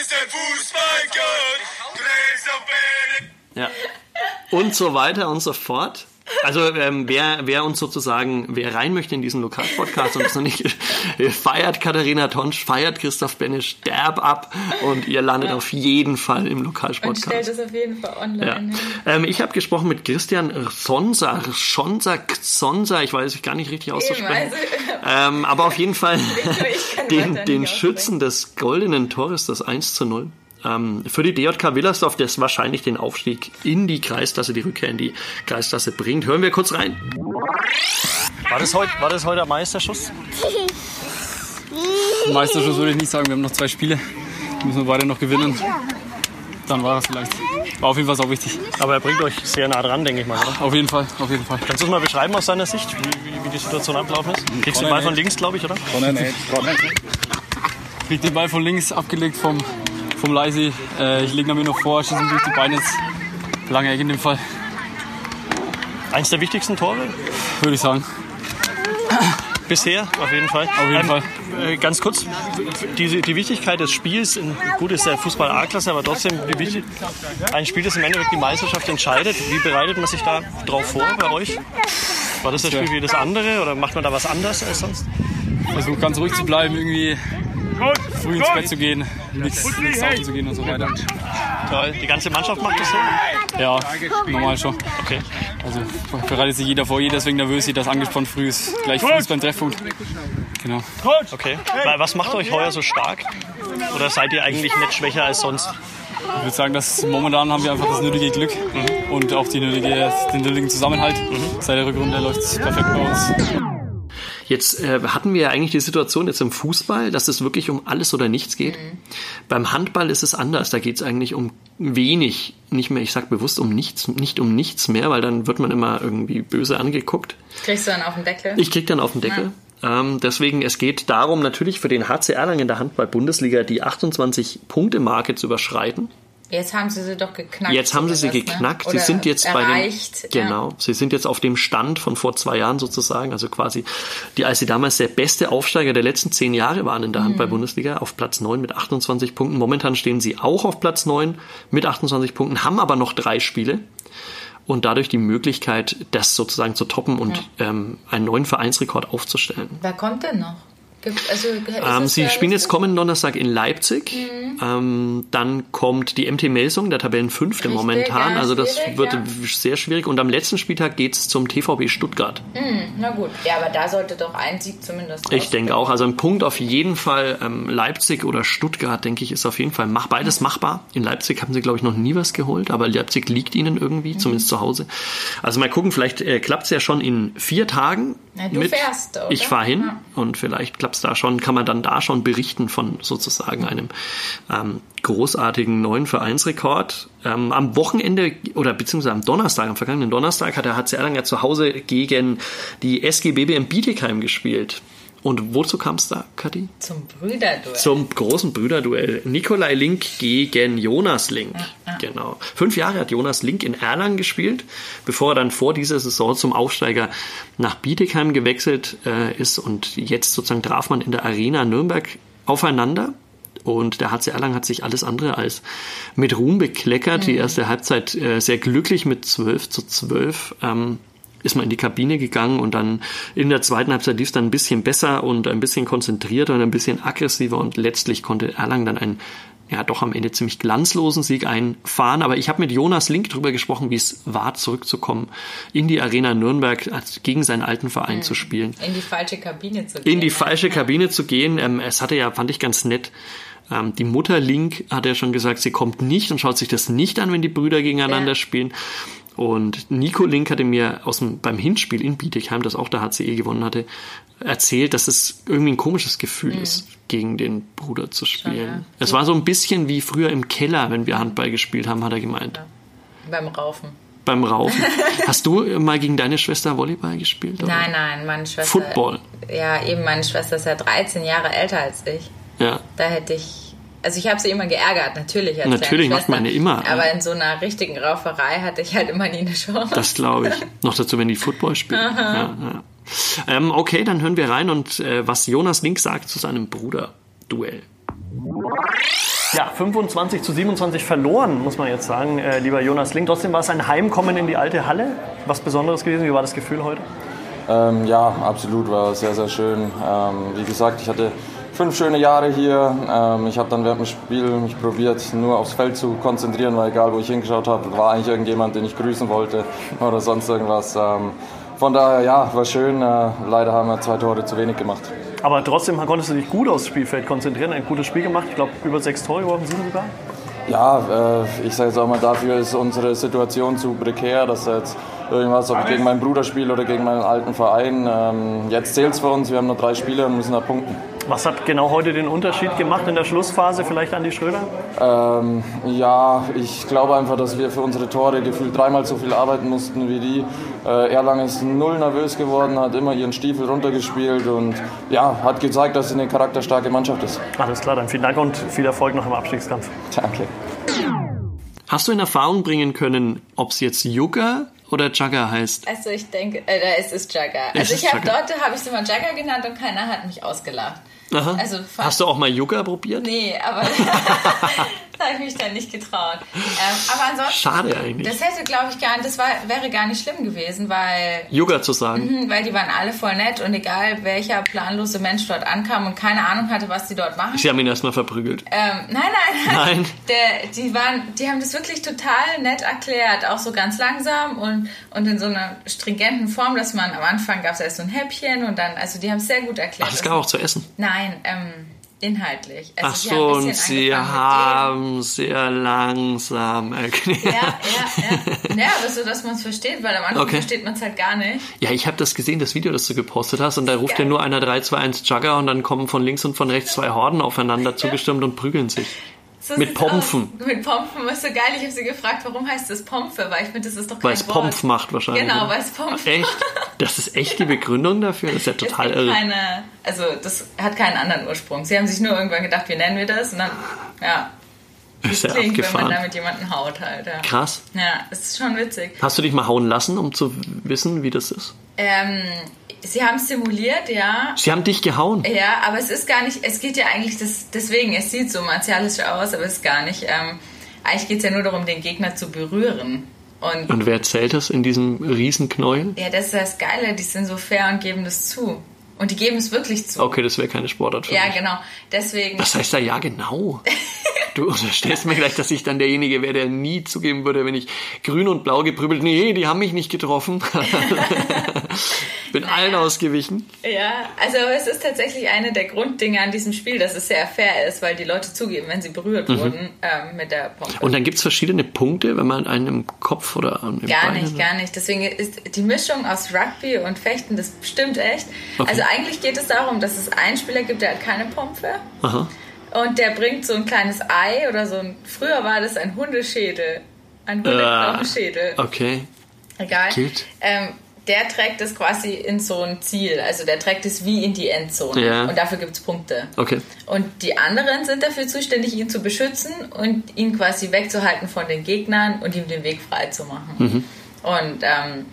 S6: Ist Fußballgott. Christoph Benesch.
S2: Ja. Und so weiter und so fort. Also ähm, wer, wer uns sozusagen, wer rein möchte in diesen Lokalpodcast und es noch nicht feiert Katharina Tonsch, feiert Christoph Benesch derb ab und ihr landet auf jeden Fall im
S1: Und stellt es auf jeden Fall
S2: Ja.
S1: online hin.
S2: Ähm, ich habe gesprochen mit Christian Sonsa, Sonsa, Sonsa, ich weiß es gar nicht richtig auszusprechen.
S1: also,
S2: Ähm, aber auf jeden Fall den, den. Schützen des goldenen Tores, das 1 zu 0. Ähm, für die DJK Willersdorf, das wahrscheinlich den Aufstieg in die Kreisklasse, die Rückkehr in die Kreisklasse bringt. Hören wir kurz rein. War das heute, war das heute der Meisterschuss?
S7: Meisterschuss würde ich nicht sagen, wir haben noch zwei Spiele. Müssen wir beide noch gewinnen. Dann war das vielleicht. War auf jeden Fall auch wichtig.
S2: Aber er bringt euch sehr nah dran, denke ich mal. Oder?
S7: Auf jeden Fall, auf jeden Fall.
S2: Kannst du es mal beschreiben aus deiner Sicht, wie, wie, wie die Situation abgelaufen ist? Kriegst du den Ball von links, glaube ich, oder?
S7: Krieg den Ball von links abgelegt vom, vom Leisi. Äh, ich lege mir noch vor, schieße ihn durch die Beine. Lange Eck in dem Fall,
S2: Eins der wichtigsten Tore
S7: würde ich sagen.
S2: bisher, auf jeden Fall.
S7: Auf jeden Fall.
S2: Äh, ganz kurz, die, die Wichtigkeit des Spiels, in, gut ist der Fußball A-Klasse, aber trotzdem wie wichtig, ein Spiel, das im Endeffekt die Meisterschaft entscheidet. Wie bereitet man sich da drauf vor bei euch? War das das Spiel wie das andere oder macht man da was anders als sonst?
S7: Versuche ganz ruhig zu bleiben, irgendwie früh ins Bett zu gehen, nichts nichts saufen zu gehen und so weiter.
S2: Toll. Die ganze Mannschaft macht das so?
S7: Ja, normal schon.
S2: Okay.
S7: Also bereitet sich jeder vor, jeder ist wegen nervös, jeder ist angespannt früh, ist gleich früh ist beim Treffpunkt. Genau.
S2: Okay. Weil Was macht euch heuer so stark? Oder seid ihr eigentlich nicht schwächer als sonst?
S7: Ich würde sagen, dass momentan haben wir einfach das nötige Glück und auch die nötige, den nötigen Zusammenhalt. Seit der Rückrunde läuft es perfekt bei uns.
S2: Jetzt äh, hatten wir ja eigentlich die Situation jetzt im Fußball, dass es wirklich um alles oder nichts geht. Beim Handball ist es anders. Da geht es eigentlich um wenig, nicht mehr, ich sag bewusst um nichts, nicht um nichts mehr, weil dann wird man immer irgendwie böse angeguckt.
S1: Kriegst du dann auf den Deckel?
S2: Ich krieg dann auf den Deckel. Ähm, deswegen, es geht darum, natürlich für den HC Erlangen in der Handball-Bundesliga die 28-Punkte-Marke zu überschreiten.
S1: Jetzt haben sie sie doch geknackt.
S2: Jetzt haben sie sie
S1: ne?
S2: geknackt. Sie
S1: Oder
S2: sind jetzt
S1: erreicht,
S2: bei dem, genau, sie sind jetzt auf dem Stand von vor zwei Jahren sozusagen, also quasi, die, als sie damals der beste Aufsteiger der letzten zehn Jahre waren in der Handball-Bundesliga, auf Platz neun mit 28 Punkten. Momentan stehen sie auch auf Platz neun mit 28 Punkten, haben aber noch drei Spiele und dadurch die Möglichkeit, das sozusagen zu toppen und ähm, einen neuen Vereinsrekord aufzustellen.
S1: Ja. Wer kommt denn noch? Also,
S2: Ähm,
S1: es
S2: sie spielen jetzt kommenden Donnerstag in Leipzig. Ähm, dann kommt die MT Melsung, der Tabellenfünfte
S1: Richtig,
S2: momentan.
S1: ja,
S2: Also das wird
S1: ja.
S2: sehr schwierig. Und am letzten Spieltag geht's zum TVB Stuttgart.
S1: Na gut. Ja, aber da sollte doch ein Sieg zumindest
S2: Ich denke auch. Also ein Punkt auf jeden Fall. Ähm, Leipzig oder Stuttgart, denke ich, ist auf jeden Fall mach, beides machbar. In Leipzig haben sie, glaube ich, noch nie was geholt, aber Leipzig liegt ihnen irgendwie,
S1: Mhm.
S2: zumindest zu Hause. Also mal gucken, vielleicht äh, klappt's ja schon in vier Tagen.
S1: Ja, du fährst, oder?
S2: Ich fahre hin
S1: Ja.
S2: und vielleicht klappt's da schon, kann man dann da schon berichten von sozusagen einem ähm, großartigen neuen Vereinsrekord. Ähm, am Wochenende oder beziehungsweise am Donnerstag, am vergangenen Donnerstag hat der HC Erlangen ja zu Hause gegen die SG BBM Bietigheim gespielt. Und wozu kam es da, Kathi?
S1: Zum Brüderduell.
S2: Zum großen Brüderduell. Nikolai Link gegen Jonas Link. Genau. Fünf Jahre hat Jonas Link in Erlangen gespielt, bevor er dann vor dieser Saison zum Aufsteiger nach Bietigheim gewechselt äh, ist. Und jetzt sozusagen traf man in der Arena Nürnberg aufeinander. Und der HC Erlangen hat sich alles andere als mit Ruhm bekleckert. Die erste Halbzeit äh, sehr glücklich mit 12 zu 12. Ähm, ist man in die Kabine gegangen und dann in der zweiten Halbzeit lief es dann ein bisschen besser und ein bisschen konzentrierter und ein bisschen aggressiver und letztlich konnte Erlangen dann einen ja doch am Ende ziemlich glanzlosen Sieg einfahren. Aber ich habe mit Jonas Link darüber gesprochen, wie es war, zurückzukommen in die Arena Nürnberg, gegen seinen alten Verein zu spielen
S1: In die falsche Kabine zu gehen.
S2: in die falsche Kabine zu gehen. Ähm, es hatte ja, fand ich ganz nett, Ähm, die Mutter Link hat ja schon gesagt, sie kommt nicht und schaut sich das nicht an, wenn die Brüder gegeneinander
S1: Ja.
S2: spielen. Und Nico Link hatte mir aus dem, beim Hinspiel in Bietigheim, das auch der HCE gewonnen hatte, erzählt, dass es irgendwie ein komisches Gefühl ist, gegen den Bruder zu spielen.
S1: ja.
S2: Es war so ein bisschen wie früher im Keller, wenn wir Handball gespielt haben, hat er gemeint.
S1: Beim Raufen.
S2: Beim Raufen. Hast du mal gegen deine Schwester Volleyball gespielt? oder?
S1: Nein, nein, meine Schwester.
S2: Football.
S1: Ja, eben, meine Schwester ist ja 13 Jahre älter als ich.
S2: Ja.
S1: Da hätte ich. Also ich habe sie immer geärgert, natürlich. Als
S2: Natürlich macht man ja immer.
S1: Aber in so einer richtigen Rauferei hatte ich halt immer nie eine Chance.
S2: Das glaube ich. Noch dazu, wenn die Football spielen. Ja, ja. Ähm, okay, dann hören wir rein und äh, was Jonas Link sagt zu seinem Bruder-Duell.
S8: Ja, 25 zu 27 verloren, muss man jetzt sagen, äh, lieber Jonas Link. Trotzdem war es ein Heimkommen in die alte Halle. Was Besonderes gewesen? Wie war das Gefühl heute?
S9: Ähm, ja, absolut, war sehr, sehr schön. Ähm, wie gesagt, ich hatte fünf schöne Jahre hier. Ähm, ich habe dann während dem Spiel mich probiert, nur aufs Feld zu konzentrieren, weil egal, wo ich hingeschaut habe, war eigentlich irgendjemand, den ich grüßen wollte oder sonst irgendwas. Ähm, von daher, ja, war schön. Äh, leider haben wir zwei Tore zu wenig gemacht.
S8: Aber trotzdem konntest du dich gut aufs Spielfeld konzentrieren, ein gutes Spiel gemacht. Ich glaube, über sechs Tore geworfen, sieben sogar.
S9: Ja, äh, ich sage jetzt auch mal, dafür ist unsere Situation zu prekär, dass jetzt irgendwas, ob ich gegen meinen Bruder spiele oder gegen meinen alten Verein. Ähm, jetzt zählt es für uns, wir haben nur drei Spiele und müssen da punkten.
S8: Was hat genau heute den Unterschied gemacht in der Schlussphase, vielleicht Andi Schröder?
S9: Ähm, ja, ich glaube einfach, dass wir für unsere Tore gefühlt dreimal so viel arbeiten mussten wie die. Äh, Erlangen ist null nervös geworden, hat immer ihren Stiefel runtergespielt und ja, hat gezeigt, dass sie eine charakterstarke Mannschaft ist.
S8: Alles klar, dann vielen Dank und viel Erfolg noch im Abstiegskampf.
S9: Danke.
S2: Hast du in Erfahrung bringen können, ob es jetzt Yuga oder Jagger heißt?
S1: Also ich denke, äh, es ist Jagger.
S2: Es
S1: Also ich habe dort, habe ich sie mal Jagger genannt und keiner hat mich ausgelacht.
S2: Aha.
S1: Also
S2: Hast du auch mal Yuga probiert?
S1: Nee, aber da habe ich mich dann nicht getraut. Ähm, aber ansonsten,
S2: Schade eigentlich.
S1: das hätte, glaube ich, gar nicht, das war, wäre gar nicht schlimm gewesen, weil
S2: Yuga zu sagen.
S1: Mhm, Weil die waren alle voll nett und egal welcher planlose Mensch dort ankam und keine Ahnung hatte, was die dort machen.
S2: Sie haben ihn erstmal verprügelt.
S1: Ähm, nein, nein,
S2: Nein.
S1: Der, die, waren, die haben das wirklich total nett erklärt, auch so ganz langsam und, und in so einer stringenten Form, dass man am Anfang gab es erst so ein Häppchen und dann, also die haben es sehr gut erklärt.
S2: Ach, das gab auch zu essen.
S1: Nein, ähm, inhaltlich. Also
S2: Ach so, und sie haben sehr langsam erklärt.
S1: Ja, ja, ja. Ja, aber so, dass man es versteht, weil am Anfang
S2: Okay.
S1: versteht man es halt gar nicht.
S2: Ja, ich habe das gesehen, das Video, das du gepostet hast, und da ruft ja nur einer 3, 2, 1 Jugger und dann kommen von links und von rechts zwei Horden aufeinander zugestürmt und prügeln sich.
S1: So
S2: Mit Pompen.
S1: Aus. Mit Pompen ist so geil. Ich habe sie gefragt, warum heißt das Pompe? Weil ich finde, das ist doch kein
S2: Weil es
S1: Wort.
S2: Pomp macht wahrscheinlich.
S1: Genau, weil es Pomp
S2: Echt? Das ist echt die Begründung dafür? Das ist ja total irre.
S1: keine, also das hat keinen anderen Ursprung. Sie haben sich nur irgendwann gedacht, wie nennen wir das? Und dann, ja,
S2: Das ist ja
S1: klingt, wenn man
S2: abgefahren.
S1: damit jemanden haut halt. Ja,
S2: Krass.
S1: ja es ist schon witzig.
S2: Hast du dich mal hauen lassen, um zu wissen, wie das ist?
S1: Ähm, sie haben simuliert, ja.
S2: Sie haben dich gehauen.
S1: Ja, aber es ist gar nicht, es geht ja eigentlich, das, deswegen, es sieht so martialisch aus, aber es ist gar nicht, ähm, eigentlich geht es ja nur darum, den Gegner zu berühren. Und
S2: Und wer zählt das in diesem Riesenknäuel?
S1: ja, das ist das Geile, die sind so fair und geben das zu. Und die geben es wirklich zu.
S2: Okay, das wäre keine Sportart für
S1: Ja,
S2: mich.
S1: genau. Deswegen.
S2: Das heißt ja, ja, genau. Du unterstellst mir gleich, dass ich dann derjenige wäre, der nie zugeben würde, wenn ich grün und blau geprügelt, nee, die haben mich nicht getroffen. Bin allen ausgewichen.
S1: Ja, also es ist tatsächlich eine der Grunddinge an diesem Spiel, dass es sehr fair ist, weil die Leute zugeben, wenn sie berührt wurden ähm, mit der Pompe.
S2: Mhm. Und dann gibt's verschiedene Punkte, wenn man einen im Kopf oder an den
S1: Gar
S2: Beinen
S1: nicht, gar nicht. Deswegen ist die Mischung aus Rugby und Fechten, das stimmt echt.
S2: Okay.
S1: Also eigentlich geht es darum, dass es einen Spieler gibt, der hat keine Pompe
S2: Aha.
S1: Und der bringt so ein kleines Ei oder so ein, früher war das ein Hundeschädel, ein Hundeknochenschädel.
S2: Okay.
S1: Egal. Ähm, der trägt es quasi in so ein Ziel. Also der trägt es wie in die Endzone.
S2: Ja.
S1: Und dafür gibt es Punkte.
S2: Okay.
S1: Und die anderen sind dafür zuständig, ihn zu beschützen und ihn quasi wegzuhalten von den Gegnern und ihm den Weg frei zu machen.
S2: Mhm.
S1: Und ähm,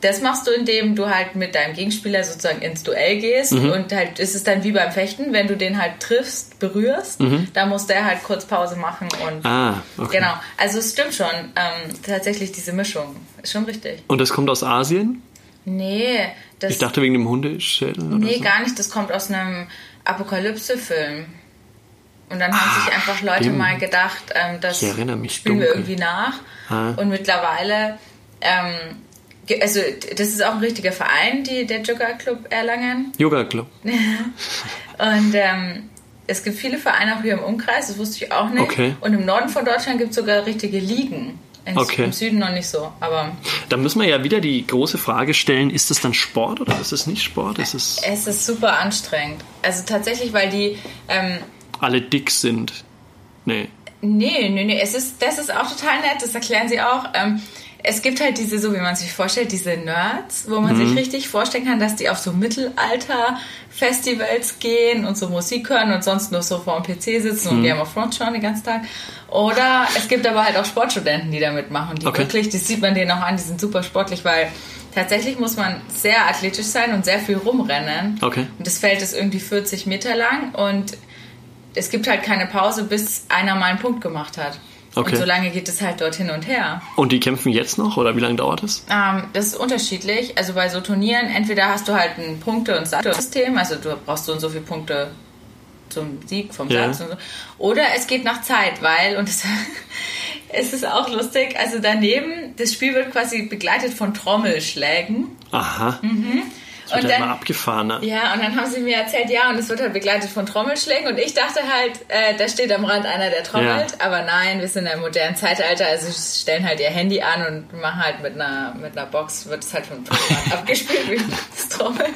S1: das machst du, indem du halt mit deinem Gegenspieler sozusagen ins Duell gehst
S2: Mhm.
S1: und halt ist es dann wie beim Fechten, wenn du den halt triffst, berührst, dann muss der halt kurz Pause machen und
S2: Mhm. Ah, okay.
S1: genau. Also es stimmt schon, ähm, tatsächlich diese Mischung ist schon richtig.
S2: Und das kommt aus Asien?
S1: Nee, das
S2: Ich dachte wegen dem Hundeschädel oder
S1: Nee,
S2: so.
S1: gar nicht. Das kommt aus einem Apokalypse-Film. Und dann haben sich einfach Leute
S2: stimmt.
S1: mal gedacht, ähm, das
S2: Ich erinnere mich
S1: spielen wir
S2: dunkel.
S1: irgendwie nach.
S2: Ah.
S1: Und mittlerweile, ähm, also das ist auch ein richtiger Verein, die, der Joker Club Erlangen.
S2: Yoga Club.
S1: Und ähm, Es gibt viele Vereine auch hier im Umkreis, das wusste ich auch nicht.
S2: Okay.
S1: Und im Norden von Deutschland gibt es sogar richtige Ligen. In,
S2: Okay.
S1: Im Süden noch nicht so, aber
S2: Da müssen wir ja wieder die große Frage stellen, ist es dann Sport oder ist es nicht Sport? Ist es
S1: es ist super anstrengend. Also tatsächlich, weil die, ähm,
S2: alle dick sind? Nee.
S1: nee, nee, nee, es ist, das ist auch total nett, das erklären sie auch. Ähm, es gibt halt diese, so wie man sich vorstellt, diese Nerds, wo man sich richtig vorstellen kann, dass die auf so Mittelalter-Festivals gehen und so Musik hören und sonst nur so vor dem PC sitzen und Game of Thrones schauen den ganzen Tag. Oder es gibt aber halt auch Sportstudenten, die da mitmachen, die
S2: Okay.
S1: wirklich, das sieht man denen auch an, die sind super sportlich, weil tatsächlich muss man sehr athletisch sein und sehr viel rumrennen.
S2: Okay.
S1: Und das Feld ist irgendwie 40 Meter lang und es gibt halt keine Pause, bis einer mal einen Punkt gemacht hat.
S2: Okay.
S1: Und so lange geht es halt dort hin und her.
S2: Und die kämpfen jetzt noch oder wie lange dauert es?
S1: Ähm, das ist unterschiedlich. Also bei so Turnieren, entweder hast du halt ein Punkte- und Satzsystem, also du brauchst so und so viele Punkte zum Sieg vom
S2: Ja.
S1: Satz und so. Oder es geht nach Zeit, weil, und das, es ist auch lustig, also daneben, das Spiel wird quasi begleitet von Trommelschlägen.
S2: Aha. Das wird.
S1: Und
S2: ja
S1: dann-
S2: immer abgefahren. Ne?
S1: Ja, und dann haben sie mir erzählt, ja, und es wird halt begleitet von Trommelschlägen. Und ich dachte halt, äh, da steht am Rand einer, der trommelt.
S2: Ja.
S1: Aber nein, wir sind im modernen Zeitalter. Also sie stellen halt ihr Handy an und machen halt mit einer, mit einer Box, wird es halt von abgespielt, wie das Trommeln.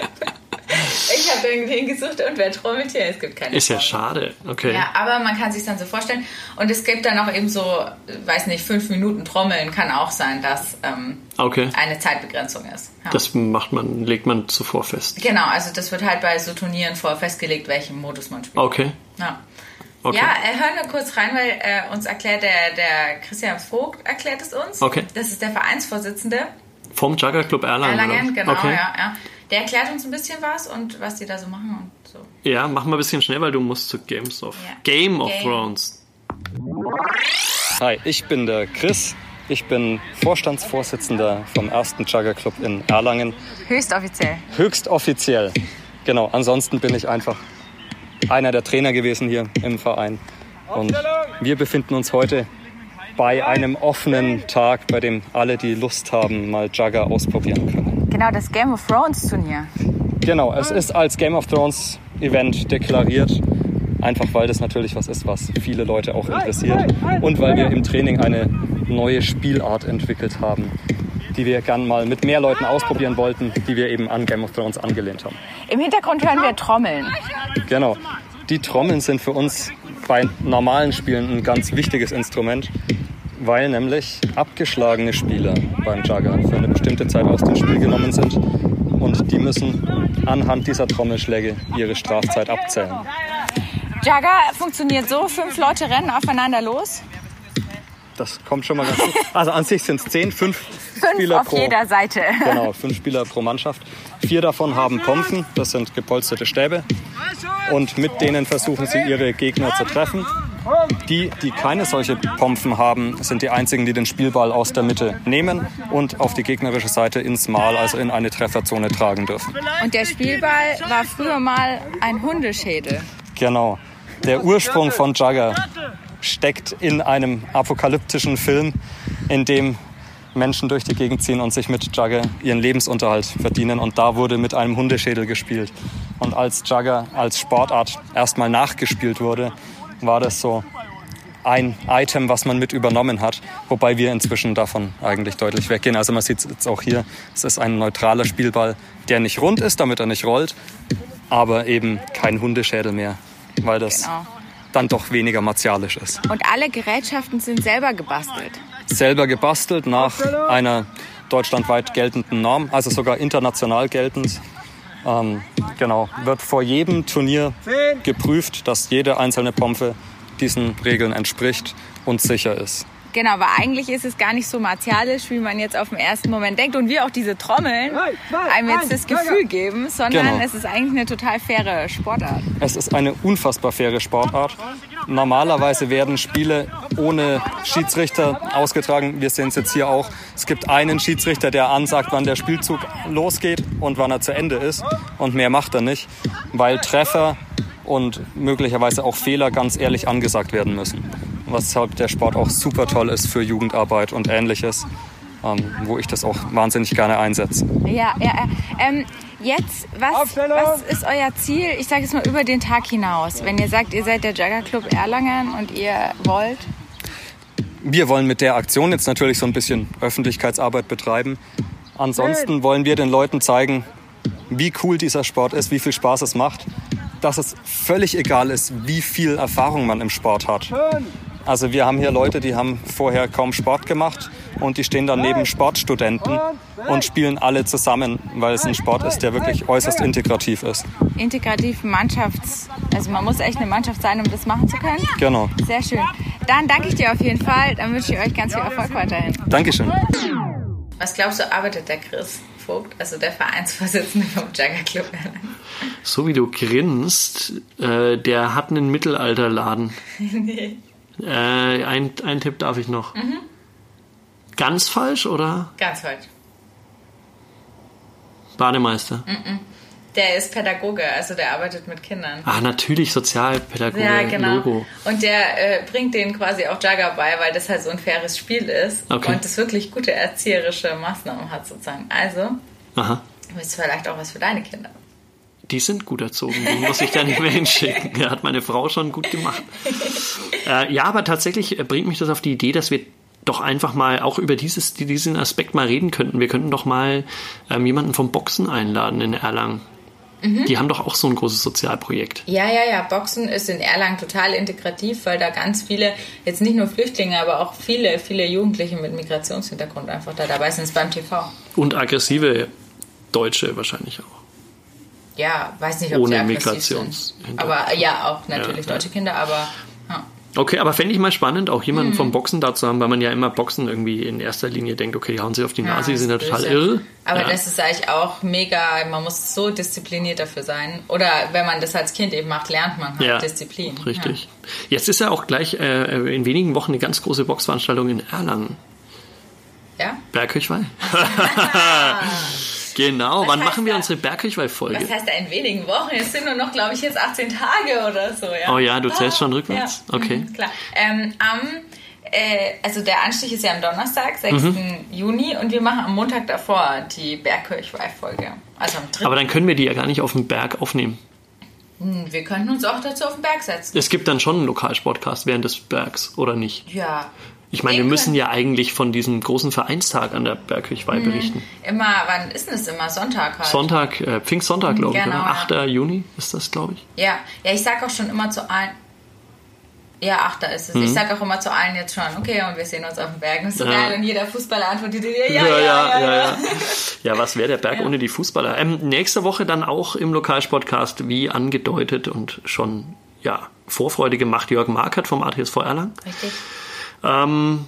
S1: Ich habe irgendwie hingesucht und wer trommelt hier? Es gibt keine
S2: Ist ja schade. Okay.
S1: Ja, aber man kann sich dann so vorstellen. Und es gibt dann auch eben so, weiß nicht, fünf Minuten Trommeln kann auch sein, dass ähm,
S2: Okay.
S1: eine Zeitbegrenzung ist. Ja.
S2: Das macht man, legt man zuvor fest.
S1: Genau, also das wird halt bei so Turnieren vorher festgelegt, welchen Modus man spielt.
S2: Okay.
S1: Ja.
S2: Okay.
S1: Ja, äh, hören wir kurz rein, weil äh, uns erklärt der, der Christian Vogt erklärt es uns.
S2: Okay.
S1: Das ist der Vereinsvorsitzende
S2: Vom Jugger Club Erlangen.
S1: Erlangen, genau,
S2: okay.
S1: ja, ja. Der erklärt uns ein bisschen was und was die da so machen und so.
S2: Ja, mach mal ein bisschen schnell, weil du musst zu Games of
S1: Ja.
S2: Game of
S1: Game.
S2: Thrones.
S10: Hi, ich bin der Chris. Ich bin Vorstandsvorsitzender vom ersten Jugger Club in Erlangen.
S1: Höchst offiziell.
S10: Höchst offiziell. Genau, ansonsten bin ich einfach einer der Trainer gewesen hier im Verein. Und wir befinden uns heute bei einem offenen Tag, bei dem alle, die Lust haben, mal Jugger ausprobieren können.
S1: Genau, das Game of Thrones Turnier.
S10: Genau, es ist als Game of Thrones Event deklariert. Einfach weil das natürlich was ist, was viele Leute auch interessiert. Und weil wir im Training eine neue Spielart entwickelt haben, die wir gern mal mit mehr Leuten ausprobieren wollten, die wir eben an Game of Thrones angelehnt haben.
S1: Im Hintergrund hören wir Trommeln.
S10: Genau. Die Trommeln sind für uns bei normalen Spielen ein ganz wichtiges Instrument, weil nämlich abgeschlagene Spieler beim Jugger für eine bestimmte Zeit aus dem Spiel genommen sind und die müssen anhand dieser Trommelschläge ihre Strafzeit abzählen.
S1: Jagger funktioniert so, fünf Leute rennen aufeinander los.
S10: Das kommt schon mal ganz gut. Also an sich sind es zehn, fünf,
S1: Fünf
S10: Spieler
S1: auf
S10: pro.
S1: jeder Seite.
S10: Genau, fünf Spieler pro Mannschaft. Vier davon haben Pompen, das sind gepolsterte Stäbe. Und mit denen versuchen sie ihre Gegner zu treffen. Die, die keine solche Pompen haben, sind die einzigen, die den Spielball aus der Mitte nehmen und auf die gegnerische Seite ins Mal, also in eine Trefferzone tragen dürfen.
S1: Und der Spielball war früher mal ein Hundeschädel.
S10: Genau. Der Ursprung von Jugger steckt in einem apokalyptischen Film, in dem Menschen durch die Gegend ziehen und sich mit Jugger ihren Lebensunterhalt verdienen. Und da wurde mit einem Hundeschädel gespielt. Und als Jugger als Sportart erstmal nachgespielt wurde, war das so ein Item, was man mit übernommen hat, wobei wir inzwischen davon eigentlich deutlich weggehen. Also man sieht es jetzt auch hier, es ist ein neutraler Spielball, der nicht rund ist, damit er nicht rollt, aber eben kein Hundeschädel mehr, weil das
S1: Genau.
S10: dann doch weniger martialisch ist.
S1: Und alle Gerätschaften sind selber gebastelt.
S10: Selber gebastelt nach einer deutschlandweit geltenden Norm, also sogar international geltend. Ähm, genau, wird vor jedem Turnier geprüft, dass jede einzelne Pompe diesen Regeln entspricht und sicher ist.
S1: Genau, aber eigentlich ist es gar nicht so martialisch, wie man jetzt auf den ersten Moment denkt. Und wir auch diese Trommeln einem jetzt das Gefühl geben, sondern
S10: Genau.
S1: es ist eigentlich eine total faire Sportart.
S10: Es ist eine unfassbar faire Sportart. Normalerweise werden Spiele ohne Schiedsrichter ausgetragen. Wir sehen es jetzt hier auch. Es gibt einen Schiedsrichter, der ansagt, wann der Spielzug losgeht und wann er zu Ende ist. Und mehr macht er nicht, weil Treffer und möglicherweise auch Fehler ganz ehrlich angesagt werden müssen. Weshalb der Sport auch super toll ist für Jugendarbeit und ähnliches, ähm, wo ich das auch wahnsinnig gerne einsetze.
S1: Ja, ja, ja. Ähm, Jetzt, was, was ist euer Ziel? Ich sage es mal über den Tag hinaus. Wenn ihr sagt, ihr seid der Jagger Club Erlangen und ihr wollt.
S10: Wir wollen mit der Aktion jetzt natürlich so ein bisschen Öffentlichkeitsarbeit betreiben. Ansonsten wollen wir den Leuten zeigen, wie cool dieser Sport ist, wie viel Spaß es macht, dass es völlig egal ist, wie viel Erfahrung man im Sport hat. Also wir haben hier Leute, die haben vorher kaum Sport gemacht und die stehen dann neben Sportstudenten und spielen alle zusammen, weil es ein Sport ist, der wirklich äußerst integrativ ist.
S1: Integrativ Mannschafts. Also man muss echt eine Mannschaft sein, um das machen zu können.
S10: Genau.
S1: Sehr schön. Dann danke ich dir auf jeden Fall. Dann wünsche ich euch ganz viel Erfolg weiterhin.
S10: Dankeschön.
S1: Was glaubst du, arbeitet der Chris Vogt, also der Vereinsvorsitzende vom Jagger Club?
S2: So wie du grinst, äh, der hat einen Mittelalterladen.
S1: nee.
S2: Äh, ein, ein Tipp darf ich noch.
S1: Mhm.
S2: Ganz falsch oder
S1: Ganz falsch.
S2: Bademeister?
S1: Mhm. Der ist Pädagoge, also der arbeitet mit Kindern.
S2: Ah, natürlich Sozialpädagoge,
S1: Ja, genau.
S2: Logo.
S1: Und der äh, bringt denen quasi auch Jagger bei, weil das halt so ein faires Spiel ist
S2: Okay.
S1: und das wirklich gute erzieherische Maßnahmen hat sozusagen. Also,
S2: Aha.
S1: ist vielleicht auch was für deine Kinder.
S2: Die sind gut erzogen, die muss ich da nicht mehr hinschicken. Hat meine Frau schon gut gemacht. Äh, ja, aber tatsächlich äh, bringt mich das auf die Idee, dass wir doch einfach mal auch über dieses, diesen Aspekt mal reden könnten. Wir könnten doch mal ähm, jemanden vom Boxen einladen in Erlangen.
S1: Mhm.
S2: Die haben doch auch so ein großes Sozialprojekt.
S1: Ja, ja, ja. Boxen ist in Erlangen total integrativ, weil da ganz viele, jetzt nicht nur Flüchtlinge, aber auch viele, viele Jugendliche mit Migrationshintergrund einfach da dabei sind. Beim TV.
S2: Und aggressive Deutsche wahrscheinlich auch.
S1: Ja, weiß nicht, ob
S2: Ohne
S1: sie
S2: Migrations-.
S1: Aber ja, auch natürlich
S2: Ja, ja.
S1: deutsche Kinder, aber ja.
S2: Okay, aber fände ich mal spannend, auch jemanden
S1: Mhm.
S2: vom Boxen da zu haben, weil man ja immer Boxen irgendwie in erster Linie denkt, okay, hauen sie auf die Nase,
S1: Ja,
S2: sind ja total
S1: böse.
S2: irre.
S1: Aber
S2: ja.
S1: das ist eigentlich auch mega, man muss so diszipliniert dafür sein. Oder wenn man das als Kind eben macht, lernt man halt
S2: Ja,
S1: Disziplin.
S2: Richtig. Jetzt ist ja auch gleich äh, in wenigen Wochen eine ganz große Boxveranstaltung in Erlangen.
S1: Ja?
S2: Berghöchwall. genau, wann machen wir unsere Berghöchwall-Folge?
S1: Was heißt da in wenigen Wochen? Es sind nur noch, glaube ich, jetzt 18 Tage oder so. Ja?
S2: Oh ja, du zählst schon rückwärts?
S1: Ja.
S2: Okay.
S1: Mhm, klar. Ähm, am, äh, also der Anstich ist ja am Donnerstag, 6.
S2: Mhm.
S1: Juni, und wir machen am Montag davor die Bergkirchweih-Folge. Also am 3.
S2: Aber dann können wir die ja gar nicht auf dem Berg aufnehmen.
S1: Hm, wir könnten uns auch dazu auf den Berg setzen.
S2: Es gibt dann schon einen Lokalsportcast während des Bergs, oder nicht?
S1: Ja.
S2: Ich meine, wir müssen ja eigentlich von diesem großen Vereinstag an der Berghöchweih
S1: Mhm.
S2: berichten.
S1: Immer, wann ist denn das immer? Sonntag halt.
S2: Sonntag, äh, Pfingstsonntag, glaube ich,
S1: Genau,
S2: oder?
S1: ja.
S2: 8. Juni ist das, glaube ich.
S1: Ja, ja, ich sag auch schon immer zu allen. Ja, ach, da ist es.
S2: Mhm.
S1: Ich sag auch immer zu allen jetzt schon, okay, und wir sehen uns auf dem Berg. Das ist so
S2: Ja.
S1: geil. Und jeder Fußballer antwortet dir, ja, ja, ja, ja.
S2: ja. Ja, was wäre der Berg ohne die Fußballer? Ähm, nächste Woche dann auch im Lokalsportcast, wie angedeutet und schon ja, Vorfreude gemacht, Jörg Markert vom ATSV Erlangen.
S1: Richtig.
S2: Ähm,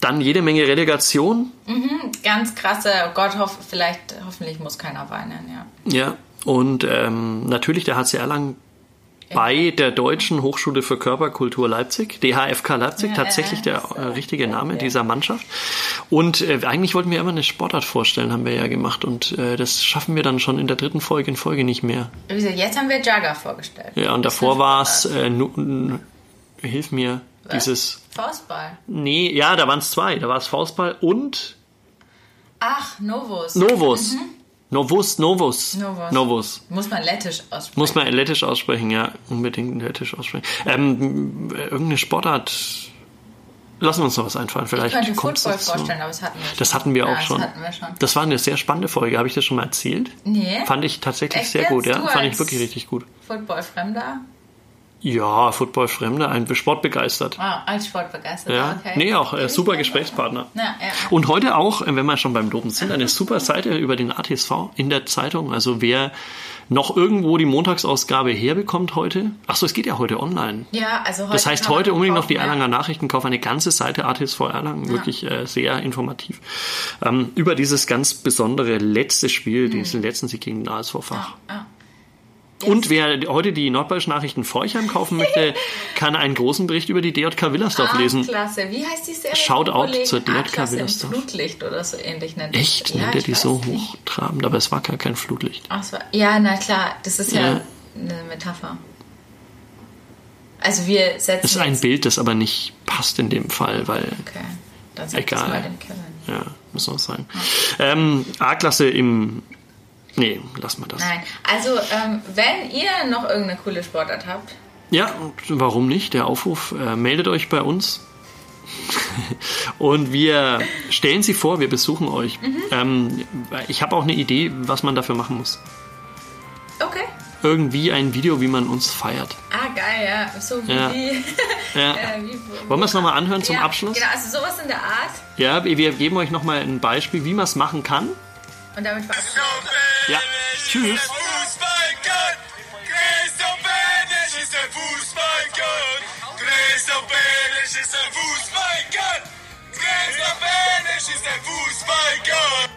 S2: dann jede Menge Relegation.
S1: Mhm, ganz krasse, oh Gott, hoff, vielleicht, hoffentlich muss keiner weinen, ja.
S2: Ja, und ähm, natürlich der HC Erlangen bei der Deutschen Hochschule für Körperkultur Leipzig, DHFK Leipzig,
S1: Ja,
S2: tatsächlich
S1: ja,
S2: der äh, richtige Name dieser Mannschaft. Und äh, eigentlich wollten wir immer eine Sportart vorstellen, haben wir ja gemacht. Und äh, das schaffen wir dann schon in der dritten Folge in Folge nicht mehr.
S1: Jetzt haben wir Jagger vorgestellt.
S2: Ja, und davor war es, äh, hilf mir, dieses,
S1: Faustball.
S2: nee, ja, da waren es zwei. Da war es Faustball und
S1: Ach, Novus.
S2: Novus.
S1: Mhm.
S2: Novus, Novus.
S1: Novus.
S2: Novus.
S1: Muss man lettisch aussprechen.
S2: Muss man lettisch aussprechen, ja, unbedingt lettisch aussprechen. Ähm, irgendeine Sportart. Lassen wir uns noch was einfallen.
S1: ich
S2: Vielleicht
S1: könnte
S2: kommt's
S1: Football vorstellen, aber das hatten wir schon.
S2: Das hatten wir
S1: Ja,
S2: auch schon.
S1: Das hatten wir schon.
S2: Das war eine sehr spannende Folge. Habe ich das schon mal erzählt?
S1: Nee.
S2: Fand ich tatsächlich
S1: Echt
S2: sehr gut, ja. Fand ich wirklich richtig gut.
S1: Football-Fremder?
S2: Ja, Football-Fremder, ein Sportbegeistert.
S1: Ah, als Sportbegeisterter,
S2: Ja,
S1: okay.
S2: nee, auch äh, super Gesprächspartner.
S1: Ja, ja.
S2: Und heute auch, äh, wenn wir schon beim Dopen sind, eine super Seite über den ATSV in der Zeitung. Also wer noch irgendwo die Montagsausgabe herbekommt heute. Achso, es geht ja heute online.
S1: Ja, also heute
S2: das heißt, heute unbedingt noch die
S1: ja.
S2: Erlanger Nachrichten kaufen. Eine ganze Seite ATSV Erlangen.
S1: Ja.
S2: Wirklich äh, sehr informativ. Ähm, über dieses ganz besondere letzte Spiel, diesen letzten Sieg gegen den ASV Fach.
S1: Ja.
S2: Und wer heute die Nordbayerischen Nachrichten Forchheim kaufen möchte, kann einen großen Bericht über die DJK Willersdorf
S1: Ah,
S2: lesen.
S1: klasse. Wie heißt die Serie?
S2: Shoutout zur DJK
S1: Ah,
S2: Willersdorf.
S1: Flutlicht oder so ähnlich nennt
S2: Echt?
S1: Ja,
S2: Nennt er die so
S1: nicht.
S2: hochtrabend? Aber es war gar kein Flutlicht.
S1: Ach, war, ja, na klar. Das ist ja,
S2: Ja.
S1: eine Metapher. Also wir setzen
S2: Es ist ein Bild, das aber nicht passt in dem Fall, weil
S1: Okay, dann sag das mal
S2: egal.
S1: dem Kevin.
S2: Ja, muss man sagen. Ähm, A-Klasse im Nee, lass mal das.
S1: Nein. Also, ähm, wenn ihr noch irgendeine coole Sportart habt,
S2: Ja, warum nicht? Der Aufruf, äh, meldet euch bei uns. und wir stellen sie vor, wir besuchen euch. Ähm, ich habe auch eine Idee, was man dafür machen muss.
S1: okay.
S2: Irgendwie ein Video, wie man uns feiert.
S1: Ah, geil, ja. So wie.
S2: Ja. Ja.
S1: äh, wie
S2: Wollen wir es nochmal anhören zum
S1: ja,
S2: Abschluss?
S1: Genau, also sowas in der Art.
S2: Ja, wir wir geben euch nochmal ein Beispiel, wie man es machen kann.
S1: Und damit verabschieden
S2: Ja, tschüss.
S6: Fußballgott, Christoph Benisch ist der Fußballgott. Christoph Benisch ist der Fußballgott. Christoph Benisch ist der Fußballgott.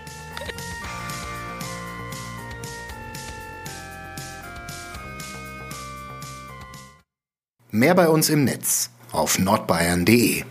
S11: Mehr bei uns im Netz auf nordbayern.de